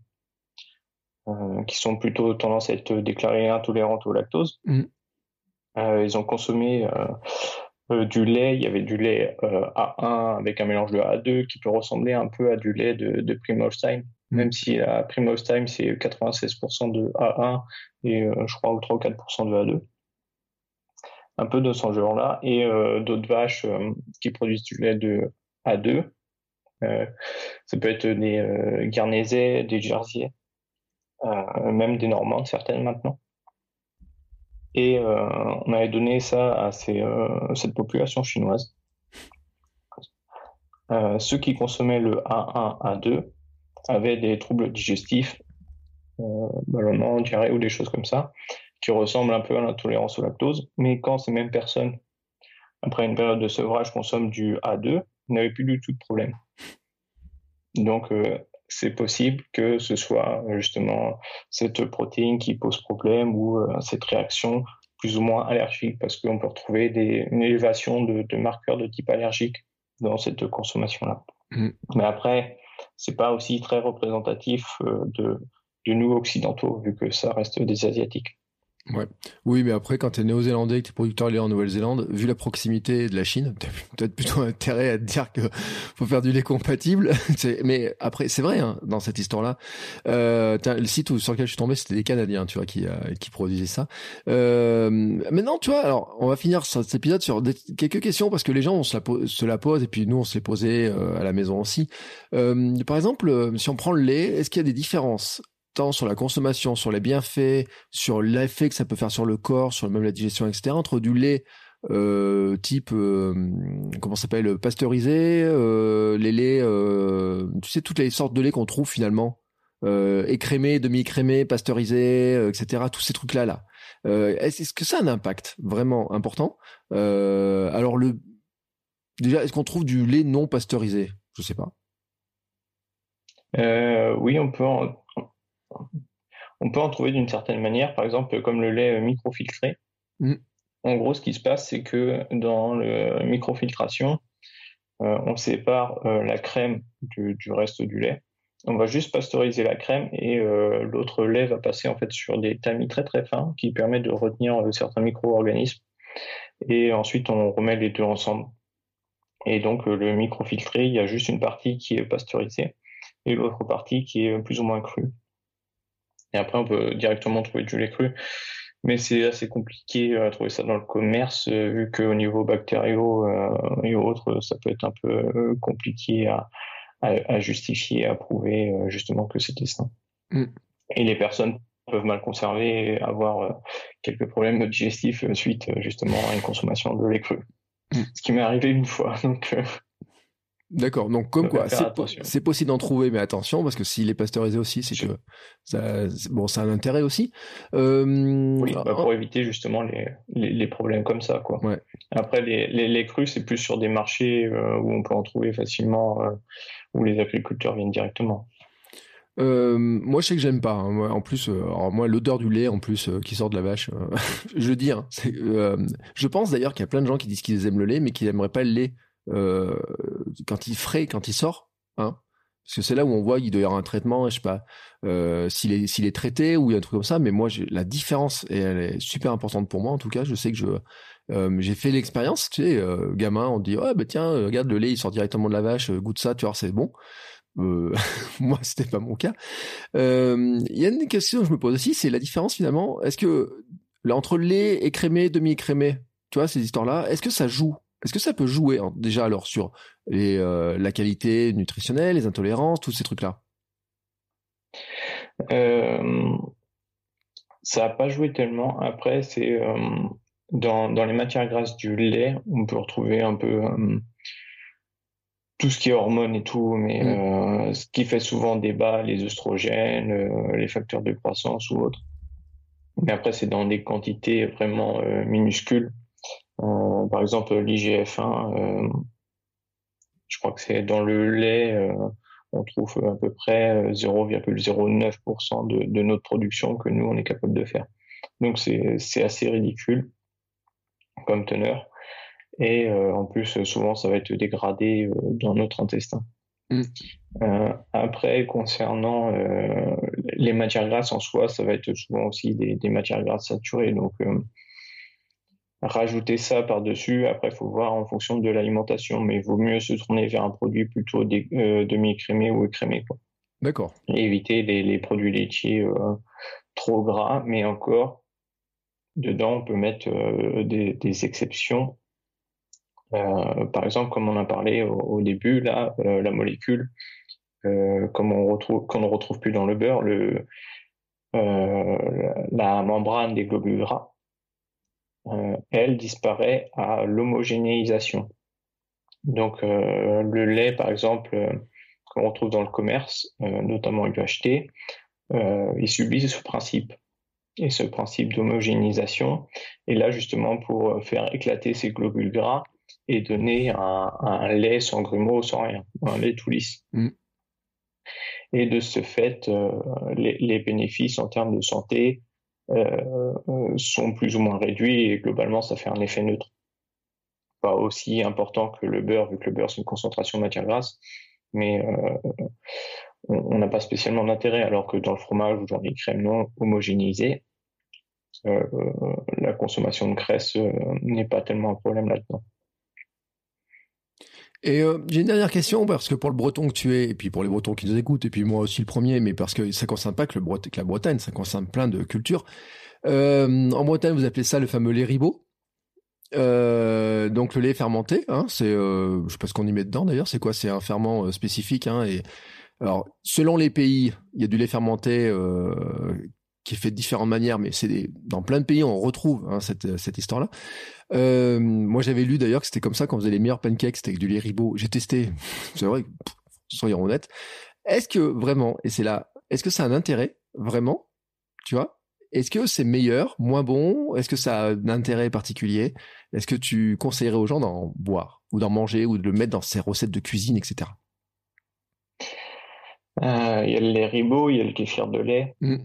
qui sont plutôt tendance à être déclarées intolérantes au lactose. Mmh. ils ont consommé euh, du lait, il y avait du lait euh, A1 avec un mélange de A2 qui peut ressembler un peu à du lait de, de Primolstein, mm. même si la Primolstein c'est 96% de A1 et euh, je crois 3 ou 4% de A2. Un peu de ce genre-là et d'autres vaches qui produisent du lait de A2. ça peut être des Guernesey, des Jersey, même des Normandes certaines maintenant. Et euh, on avait donné ça à euh, cette population chinoise. Euh, ceux qui consommaient le A1, A2 avaient des troubles digestifs, ballonnement, diarrhée ou des choses comme ça, qui ressemblent un peu à l'intolérance au lactose. Mais quand ces mêmes personnes, après une période de sevrage, consomment du A2, n'avaient plus du tout de problème. Donc, c'est possible que ce soit justement cette protéine qui pose problème ou cette réaction plus ou moins allergique parce qu'on peut retrouver des, une élévation de, marqueurs de type allergique dans cette consommation-là. Mm. Mais après, c'est pas aussi très représentatif de, de nous occidentaux vu que ça reste des asiatiques. Ouais. Oui, mais après, quand tu es néo-zélandais et que tu es producteur lait en Nouvelle-Zélande, vu la proximité de la Chine, (laughs) tu peut-être plutôt intérêt à te dire que faut faire du lait compatible. (laughs) mais après, c'est vrai, hein, dans cette histoire-là. Euh, le site sur lequel je suis tombé, c'était des Canadiens, tu vois, qui, euh, qui produisaient ça. Euh, maintenant, tu vois, alors, on va finir cet épisode sur quelques questions parce que les gens se, la, se la posent et puis nous, on se les posait euh, à la maison aussi. Euh, par exemple, si on prend le lait, est-ce qu'il y a des différences tant sur la consommation, sur les bienfaits, sur l'effet que ça peut faire sur le corps, sur même la digestion, etc. Entre du lait euh, type euh, comment s'appelle pasteurisé, euh, les laits, euh, tu sais toutes les sortes de lait qu'on trouve finalement, euh, écrémé, demi-écrémé, pasteurisé, etc. Tous ces trucs là là. est-ce que ça a un impact vraiment important? Alors le déjà, est-ce qu'on trouve du lait non pasteurisé? Je sais pas. oui, on peut en, on peut en trouver d'une certaine manière, par exemple comme le lait microfiltré. Mm. En gros, ce qui se passe, c'est que dans la microfiltration, euh, on sépare euh, la crème du, reste du lait. On va juste pasteuriser la crème et euh, l'autre lait va passer en fait sur des tamis très très fins qui permettent de retenir certains micro-organismes. Et ensuite, on remet les deux ensemble. Et donc, le microfiltré, il y a juste une partie qui est pasteurisée et l'autre partie qui est plus ou moins crue. Et après, on peut directement trouver du lait cru. Mais c'est assez compliqué à trouver ça dans le commerce, euh, vu qu'au niveau bactériaux euh, et autres, ça peut être un peu euh, compliqué à, à, justifier, à prouver justement que c'était ça. Mm. Et les personnes peuvent mal conserver et avoir quelques problèmes digestifs suite justement à une consommation de lait cru. Mm. Ce qui m'est arrivé une fois. (laughs) Donc, D'accord, donc comme quoi, c'est possible d'en trouver, mais attention, parce que s'il est pasteurisé aussi, c'est que ça, bon, ça a un intérêt aussi. Euh, oui, bah, pour éviter justement les, les, problèmes comme ça, quoi. Ouais. Après, les, les, les crus, c'est plus sur des marchés euh, où on peut en trouver facilement, euh, où les agriculteurs viennent directement. moi, je sais que j'aime pas. Hein. Moi, en plus, moi, l'odeur du lait, en plus, qui sort de la vache, (laughs) je dis. Hein, je pense d'ailleurs qu'il y a plein de gens qui disent qu'ils aiment le lait, mais qui n'aimeraient pas le lait euh, quand il frais, quand il sort, hein, parce que c'est là où on voit qu'il doit y avoir un traitement, je sais pas, euh, s'il est s'il est traité ou il y a un truc comme ça. Mais moi, la différence elle est super importante pour moi. En tout cas, je sais que je euh, j'ai fait l'expérience. Tu sais, gamin, on dit ouais bah tiens, regarde le lait, il sort directement de la vache, goûte ça, tu vois, c'est bon. (laughs) Moi, c'était pas mon cas. Il y a une question que je me pose aussi, c'est la différence finalement. Est-ce que entre le lait écrémé, demi-écrémé, tu vois, ces histoires-là, est-ce que ça joue est-ce que ça peut jouer hein, déjà alors sur les, euh, la qualité nutritionnelle, les intolérances, tous ces trucs-là? Euh, Ça n'a pas joué tellement. Après, c'est euh, dans, dans, les matières grasses du lait, on peut retrouver un peu tout ce qui est hormones et tout, mais mm. ce qui fait souvent débat, les oestrogènes, les facteurs de croissance ou autres. Mais après, c'est dans des quantités vraiment minuscules. Euh, par exemple, l'IGF-1, euh, je crois que c'est dans le lait, euh, on trouve à peu près 0,09% de, de, notre production que nous, on est capable de faire. Donc c'est assez ridicule comme teneur. Et en plus, souvent, ça va être dégradé dans notre intestin. Mm. après, concernant les matières grasses en soi, ça va être souvent aussi des, des matières grasses saturées. Donc, rajouter ça par-dessus. Après, il faut voir en fonction de l'alimentation, mais il vaut mieux se tourner vers un produit plutôt euh, demi-écrémé ou écrémé. D'accord. éviter les, produits laitiers euh, trop gras, mais encore, dedans, on peut mettre euh, des, exceptions. par exemple, comme on a parlé au, début, là, la molécule, comme on retrouve, qu'on ne retrouve plus dans le beurre, le, la membrane des globules gras, elle disparaît à l'homogénéisation. Donc euh, le lait, par exemple, euh, qu'on retrouve dans le commerce, notamment UHT, il subit ce principe et ce principe d'homogénéisation est là justement pour faire éclater ces globules gras et donner un, lait sans grumeaux, sans rien, un lait tout lisse. Mm. et de ce fait, les, bénéfices en termes de santé sont plus ou moins réduits et globalement, ça fait un effet neutre. Pas aussi important que le beurre, vu que le beurre, c'est une concentration de matière grasse, mais on n'a pas spécialement d'intérêt, alors que dans le fromage ou dans les crèmes non homogénéisées, la consommation de graisse n'est pas tellement un problème là-dedans. Et euh, j'ai une dernière question parce que pour le breton que tu es, et puis pour les bretons qui nous écoutent, et puis moi aussi le premier, mais parce que ça concerne pas que, le que la Bretagne, ça concerne plein de cultures. Euh, en Bretagne, vous appelez ça le fameux lait ribot. Euh, donc le lait fermenté, hein, c'est, euh, je sais pas ce qu'on y met dedans d'ailleurs, c'est quoi? C'est un ferment euh, spécifique. Hein, et alors selon les pays, il y a du lait fermenté euh, qui est fait de différentes manières, mais c'est dans plein de pays on retrouve hein, cette, cette histoire-là. Euh, moi j'avais lu d'ailleurs que c'était comme ça qu'on faisait les meilleurs pancakes, c'était avec du lait ribot. J'ai testé, (laughs) c'est vrai, soyons honnêtes. Est-ce que vraiment, et c'est là, est-ce que ça a un intérêt vraiment, tu vois? Est-ce que c'est meilleur, moins bon? Est-ce que ça a un intérêt particulier? Est-ce que tu conseillerais aux gens d'en boire ou d'en manger ou de le mettre dans ses recettes de cuisine, etc. Euh, il y a le lait ribot, il y a le kéfir de lait. Mmh.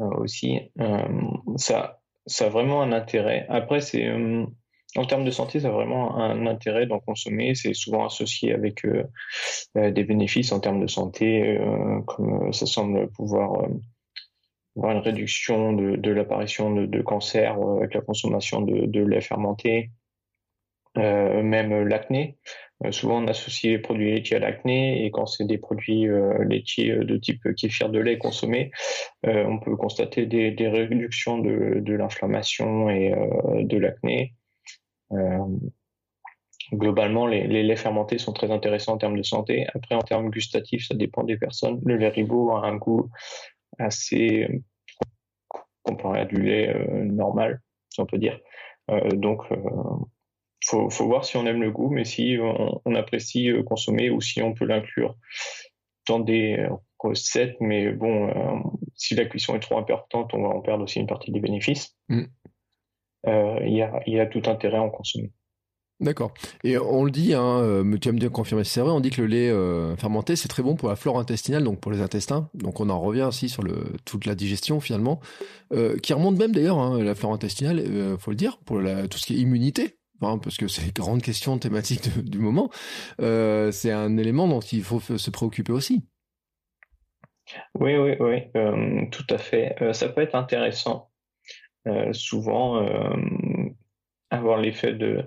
Euh, aussi. Euh, ça, ça a vraiment un intérêt. Après, c'est euh, en termes de santé, ça a vraiment un intérêt d'en consommer. C'est souvent associé avec des bénéfices en termes de santé, comme ça semble pouvoir avoir une réduction de, de l'apparition de, de, cancer avec la consommation de, de lait fermenté, même l'acné. Euh, souvent, on associe les produits laitiers à l'acné et quand c'est des produits euh, laitiers euh, de type kéfir de lait consommés, on peut constater des, réductions de, l'inflammation et de l'acné. globalement, les, laits fermentés sont très intéressants en termes de santé. Après, en termes gustatifs, ça dépend des personnes. Le lait ribot a un goût assez comparé à du lait normal, si on peut dire. donc, faut, faut voir si on aime le goût, mais si on, apprécie euh, consommer ou si on peut l'inclure dans des euh, recettes. Mais bon, euh, si la cuisson est trop importante, on va en perdre aussi une partie des bénéfices. Mm. Il y, a, y, a, tout intérêt à en consommer. D'accord. Et on le dit, hein, tu vas me dire confirmer si c'est vrai, on dit que le lait fermenté, c'est très bon pour la flore intestinale, donc pour les intestins. Donc on en revient aussi sur le, toute la digestion finalement, qui remonte même d'ailleurs, hein, la flore intestinale, il faut le dire, pour la, tout ce qui est immunité. Hein, parce que c'est une grande question thématique du moment, euh, c'est un élément dont il faut se préoccuper aussi. Oui, oui, oui, euh, tout à fait. Euh, ça peut être intéressant. souvent, avoir l'effet de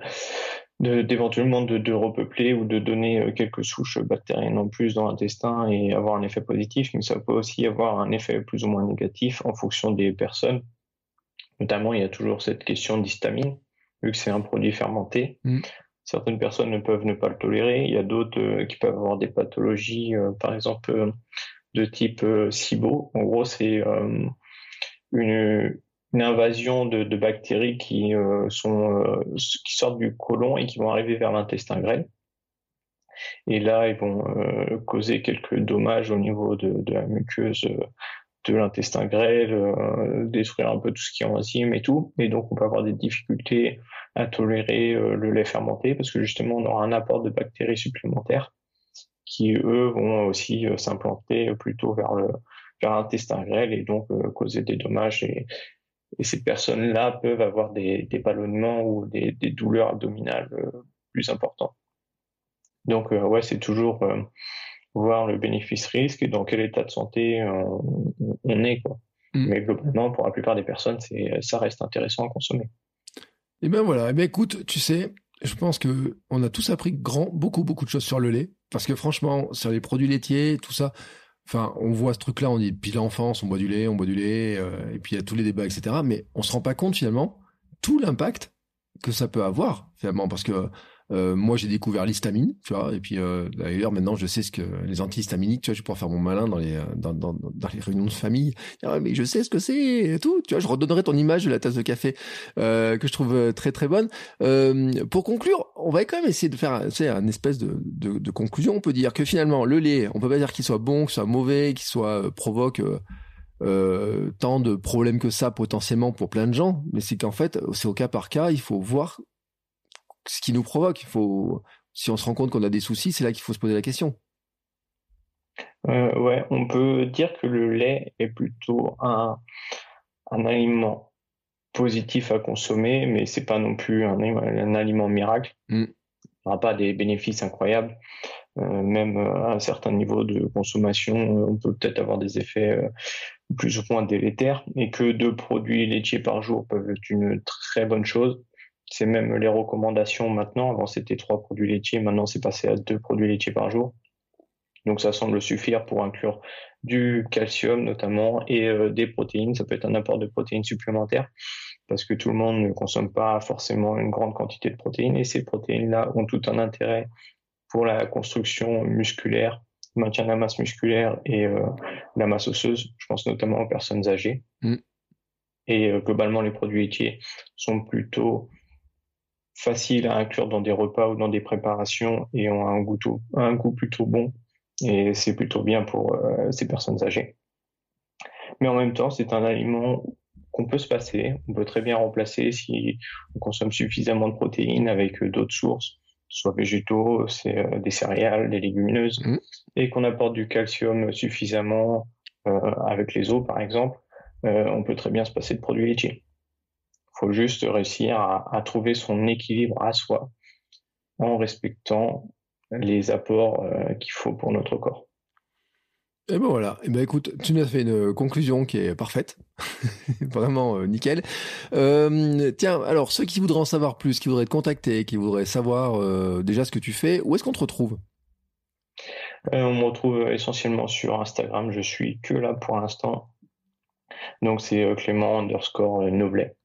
d'éventuellement de, repeupler ou de donner quelques souches bactériennes en plus dans l'intestin et avoir un effet positif, mais ça peut aussi avoir un effet plus ou moins négatif en fonction des personnes. Notamment, il y a toujours cette question d'histamine vu que c'est un produit fermenté. Mm. Certaines personnes ne peuvent ne pas le tolérer. Il y a d'autres euh, qui peuvent avoir des pathologies, euh, par exemple euh, de type SIBO. En gros, c'est une, invasion de, bactéries qui sont qui sortent du côlon et qui vont arriver vers l'intestin grêle. Et là, ils vont causer quelques dommages au niveau de, de la muqueuse de l'intestin grêle, euh, détruire un peu tout ce qui est enzyme et tout. Et donc, on peut avoir des difficultés à tolérer euh, le lait fermenté parce que justement, on aura un apport de bactéries supplémentaires qui, eux, vont aussi euh, s'implanter plutôt vers le vers l'intestin grêle et donc causer des dommages. Et, et ces personnes-là peuvent avoir des, des ballonnements ou des, des douleurs abdominales plus importantes. Donc, ouais, c'est toujours voir le bénéfice-risque et dans quel état de santé on, est. Quoi. Mm. Mais globalement, pour la plupart des personnes, ça reste intéressant à consommer. Eh bien voilà, eh bien écoute, tu sais, je pense que on a tous appris grand, beaucoup, beaucoup de choses sur le lait. Parce que franchement, sur les produits laitiers, tout ça, enfin, on voit ce truc-là, on dit, depuis l'enfance, on boit du lait, on boit du lait, euh, et puis il y a tous les débats, etc. Mais on se rend pas compte finalement tout l'impact que ça peut avoir, finalement, parce que euh, moi, j'ai découvert l'histamine, tu vois, et puis euh, d'ailleurs maintenant, je sais ce que les antihistaminiques, tu vois, je vais pouvoir faire mon malin dans les euh, dans, dans, dans les réunions de famille. Ah, mais je sais ce que c'est et tout, tu vois. Je redonnerai ton image de la tasse de café euh, que je trouve très très bonne. Euh, pour conclure, on va quand même essayer de faire, tu sais, un espèce de, de, de, conclusion. On peut dire que finalement, le lait, on peut pas dire qu'il soit bon, qu'il soit mauvais, qu'il soit provoque. Euh, tant de problèmes que ça potentiellement pour plein de gens, mais c'est qu'en fait, c'est au cas par cas, il faut voir ce qui nous provoque. Il faut, si on se rend compte qu'on a des soucis, c'est là qu'il faut se poser la question. Ouais, on peut dire que le lait est plutôt un, un aliment positif à consommer, mais c'est pas non plus un, un aliment miracle. Mm. Il n'aura pas des bénéfices incroyables. Euh, même à un certain niveau de consommation, euh, on peut peut-être avoir des effets euh, plus ou moins délétères, et que deux produits laitiers par jour peuvent être une très bonne chose. C'est même les recommandations maintenant. Avant, c'était trois produits laitiers. Maintenant, c'est passé à deux produits laitiers par jour. Donc, ça semble suffire pour inclure du calcium notamment et des protéines. Ça peut être un apport de protéines supplémentaires parce que tout le monde ne consomme pas forcément une grande quantité de protéines et ces protéines-là ont tout un intérêt pour la construction musculaire, maintien de la masse musculaire et euh, la masse osseuse. Je pense notamment aux personnes âgées. Mm. Et euh, globalement, les produits laitiers sont plutôt faciles à inclure dans des repas ou dans des préparations et ont un goût, un goût plutôt bon. Et c'est plutôt bien pour euh, ces personnes âgées. Mais en même temps, c'est un aliment qu'on peut se passer. On peut très bien remplacer si on consomme suffisamment de protéines avec d'autres sources soit végétaux, c'est euh, des céréales, des légumineuses, mmh. et qu'on apporte du calcium suffisamment euh, avec les os, par exemple, euh, on peut très bien se passer de produits laitiers. Il faut juste réussir à, trouver son équilibre à soi en respectant les apports qu'il faut pour notre corps. Et ben voilà, et ben écoute, tu nous as fait une conclusion qui est parfaite, (laughs) vraiment euh, nickel. Euh, tiens, alors ceux qui voudraient en savoir plus, qui voudraient te contacter, qui voudraient savoir euh, déjà ce que tu fais, où est-ce qu'on te retrouve? On me retrouve essentiellement sur Instagram, je suis que là pour l'instant. Donc c'est Clément underscore Noblet.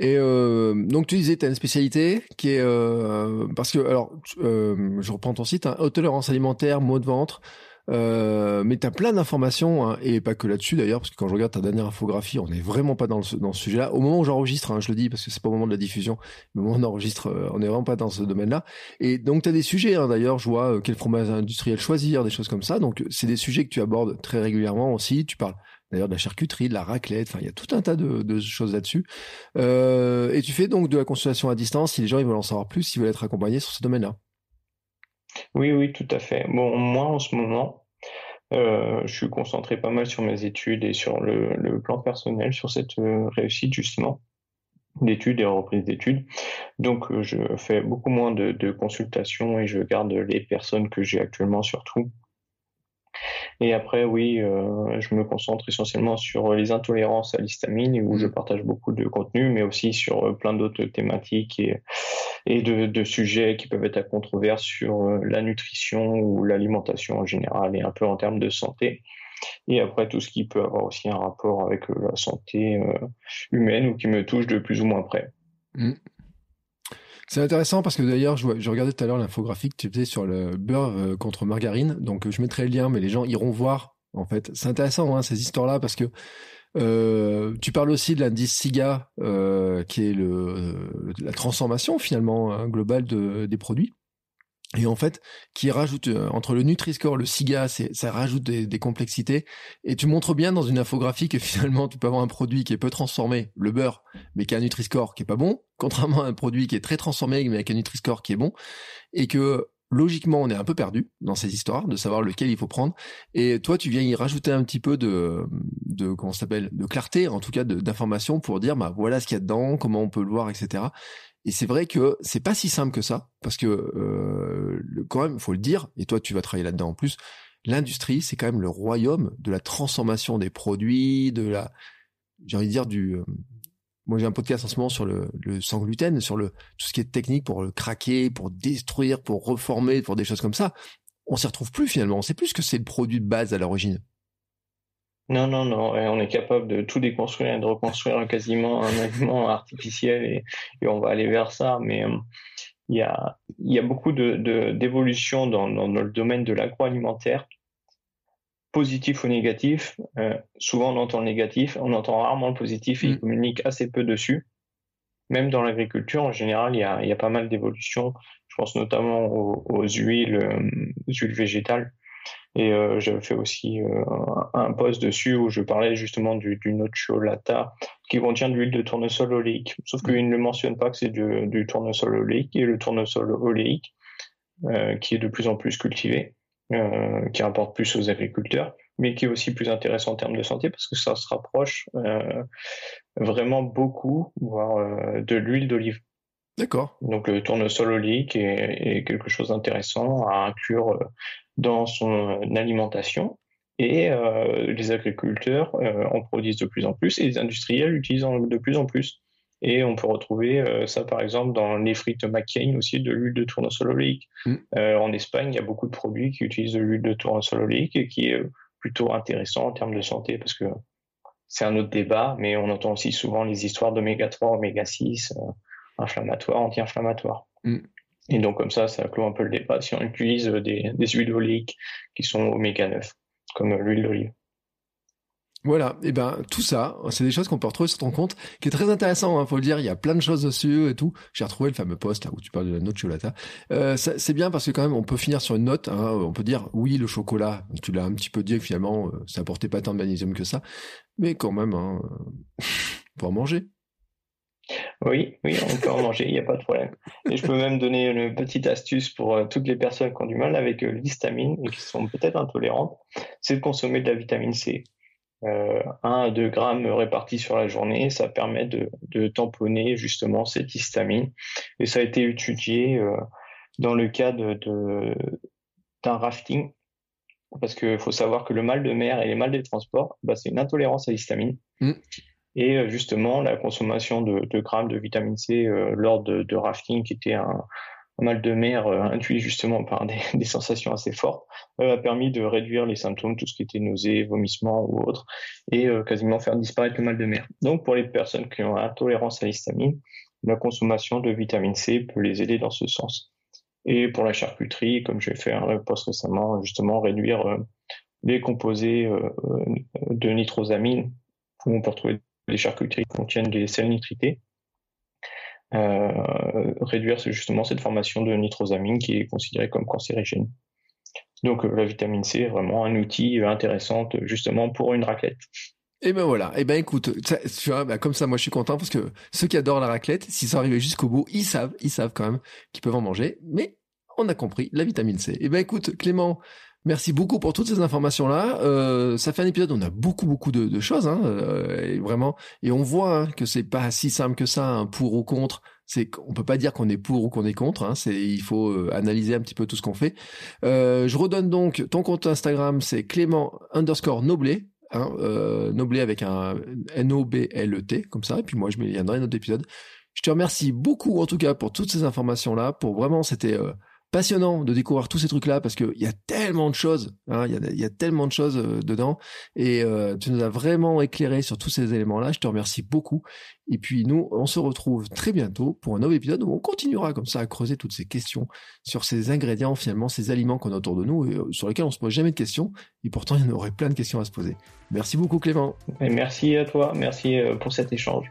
Et euh, donc tu disais, tu as une spécialité qui est euh, parce que alors euh, je reprends ton site, hein, haute tolérance alimentaire, maux de ventre, euh, mais tu as plein d'informations, hein, et pas que là-dessus d'ailleurs, parce que quand je regarde ta dernière infographie, on n'est vraiment pas dans, dans ce sujet-là. Au moment où j'enregistre, hein, je le dis parce que c'est pas au moment de la diffusion, mais au moment où on enregistre, euh, on n'est vraiment pas dans ce domaine-là. Et donc tu as des sujets, hein, d'ailleurs, je vois euh, quel fromage industriel choisir, des choses comme ça. Donc c'est des sujets que tu abordes très régulièrement aussi. Tu parles d'ailleurs de la charcuterie, de la raclette, enfin il y a tout un tas de, choses là-dessus. Euh, et tu fais donc de la consultation à distance si les gens ils veulent en savoir plus, s'ils veulent être accompagnés sur ce domaine-là. Oui, oui, tout à fait. Bon, moi en ce moment, euh, je suis concentré pas mal sur mes études et sur le, plan personnel, sur cette euh, réussite justement d'études et reprise d'études. Donc je fais beaucoup moins de, de, consultations et je garde les personnes que j'ai actuellement surtout et après, oui, euh, je me concentre essentiellement sur les intolérances à l'histamine, où je mmh. partage beaucoup de contenu, mais aussi sur euh, plein d'autres thématiques et, et de, de, sujets qui peuvent être à controverse sur euh, la nutrition ou l'alimentation en général, et un peu en termes de santé. Et après, tout ce qui peut avoir aussi un rapport avec la santé humaine ou qui me touche de plus ou moins près. Mmh. C'est intéressant parce que d'ailleurs, je, je, regardais tout à l'heure l'infographie que tu faisais sur le beurre euh, contre margarine. Donc, je mettrai le lien, mais les gens iront voir. En fait, c'est intéressant hein, ces histoires-là parce que euh, tu parles aussi de l'indice SIGA, euh, qui est le, la transformation finalement hein, globale de, des produits et en fait qui rajoute euh, entre le Nutri-Score, le SIGA, ça rajoute des, complexités. Et tu montres bien dans une infographie que (laughs) finalement tu peux avoir un produit qui est peu transformé, le beurre, mais qui a un Nutri-Score qui est pas bon, contrairement à un produit qui est très transformé mais avec un Nutri-Score qui est bon. Et que logiquement on est un peu perdu dans ces histoires de savoir lequel il faut prendre. Et toi tu viens y rajouter un petit peu de de comment s'appelle de clarté en tout cas d'information pour dire bah voilà ce qu'il y a dedans comment on peut le voir etc et c'est vrai que c'est pas si simple que ça, parce que euh, quand même, faut le dire, et toi tu vas travailler là-dedans en plus, l'industrie, c'est quand même le royaume de la transformation des produits, de la, j'ai envie de dire du. Euh, moi, j'ai un podcast en ce moment sur le, le sans gluten, sur le tout ce qui est technique pour le craquer, pour détruire, pour reformer, pour des choses comme ça. On s'y retrouve plus finalement. On sait plus ce que c'est le produit de base à l'origine. Non, non, non. on est capable de tout déconstruire et de reconstruire quasiment un aliment (laughs) artificiel et, et, on va aller vers ça. Mais euh, il y, a, y a beaucoup d'évolutions de, dans, dans, le domaine de l'agroalimentaire, positif ou négatif. Euh, souvent, on entend le négatif, on entend rarement le positif et ils mm. communiquent assez peu dessus. Même dans l'agriculture, en général, il y a, y a, pas mal d'évolutions. Je pense notamment aux, aux huiles, euh, huiles végétales et euh, j'avais fait aussi euh, un post dessus où je parlais justement du, du nocciolata qui contient de l'huile de tournesol oléique. Sauf qu'il ne mentionne pas que c'est du, du, tournesol oléique et le tournesol oléique euh, qui est de plus en plus cultivé qui rapporte plus aux agriculteurs, mais qui est aussi plus intéressant en termes de santé parce que ça se rapproche vraiment beaucoup, voire de l'huile d'olive. D'accord. Donc le tournesol oléique est, quelque chose d'intéressant à inclure dans son alimentation. Et les agriculteurs en produisent de plus en plus et les industriels l'utilisent de plus en plus. Et on peut retrouver ça, par exemple, dans les frites McCain aussi, de l'huile de tournesol oléique. Mm. en Espagne, il y a beaucoup de produits qui utilisent de l'huile de tournesol oléique et qui est plutôt intéressant en termes de santé parce que c'est un autre débat, mais on entend aussi souvent les histoires d'oméga 3, oméga 6, inflammatoires, anti-inflammatoires. Mm. Et donc, comme ça, ça clôt un peu le débat si on utilise des, des huiles oléiques qui sont oméga 9, comme l'huile d'olive. Voilà, et ben tout ça, c'est des choses qu'on peut retrouver sur ton compte, qui est très intéressant, hein, faut le dire. Il y a plein de choses dessus et tout. J'ai retrouvé le fameux post là où tu parles de la chocolat. Euh, c'est bien parce que quand même, on peut finir sur une note. Hein, on peut dire oui, le chocolat. Tu l'as un petit peu dit finalement, euh, ça apportait pas tant de magnésium que ça, mais quand même, hein, (laughs) faut en manger. Oui, oui, on peut en (laughs) manger, il n'y a pas de problème. Et je peux même donner une petite astuce pour euh, toutes les personnes qui ont du mal avec euh, l'histamine et qui sont peut-être intolérantes, c'est de consommer de la vitamine C. Euh, 1 à 2 grammes répartis sur la journée, ça permet de, de tamponner justement cette histamine. Et ça a été étudié euh, dans le cas de, d'un rafting, parce qu'il faut savoir que le mal de mer et les mal des transports, bah, c'est une intolérance à l'histamine. Mm. Et euh, justement, la consommation de, grammes de vitamine C euh, lors de, rafting, qui était un, mal de mer euh, induit justement par des, (laughs) sensations assez fortes, a permis de réduire les symptômes, tout ce qui était nausées, vomissements ou autre, et quasiment faire disparaître le mal de mer. Donc pour les personnes qui ont intolérance à l'histamine, la consommation de vitamine C peut les aider dans ce sens. Et pour la charcuterie, comme j'ai fait un post récemment, justement réduire les composés de nitrosamine, où on peut retrouver les charcuteries contiennent des sels nitrités. Euh, réduire justement cette formation de nitrosamine qui est considérée comme cancérigène. Donc euh, la vitamine C est vraiment un outil intéressant justement pour une raclette. Et eh ben voilà, et eh ben écoute, tu vois, bah, comme ça moi je suis content parce que ceux qui adorent la raclette, s'ils sont arrivés jusqu'au bout, ils savent, ils savent quand même qu'ils peuvent en manger, mais on a compris la vitamine C. Et eh ben écoute Clément, Merci beaucoup pour toutes ces informations-là. Euh, ça fait un épisode où on a beaucoup beaucoup de, choses, hein, euh, et vraiment, et on voit hein, que c'est pas si simple que ça, un pour ou contre. C'est qu'on peut pas dire qu'on est pour ou qu'on est contre. Hein, c'est il faut euh, analyser un petit peu tout ce qu'on fait. je redonne donc ton compte Instagram, c'est Clément underscore Noblet. Hein, Noblet avec un N-O-B-L-E-T, comme ça, et puis moi je mets le lien dans les notes d'épisode. Je te remercie beaucoup en tout cas pour toutes ces informations-là, pour vraiment, c'était passionnant de découvrir tous ces trucs-là parce qu'il y a tellement de choses, hein, il, y a, tellement de choses euh, dedans et euh, tu nous as vraiment éclairé sur tous ces éléments-là. Je te remercie beaucoup. Et puis nous, on se retrouve très bientôt pour un nouvel épisode où on continuera comme ça à creuser toutes ces questions sur ces ingrédients, finalement, ces aliments qu'on a autour de nous et euh, sur lesquels on se pose jamais de questions. Et pourtant, il y en aurait plein de questions à se poser. Merci beaucoup, Clément. Merci à toi. Merci pour cet échange.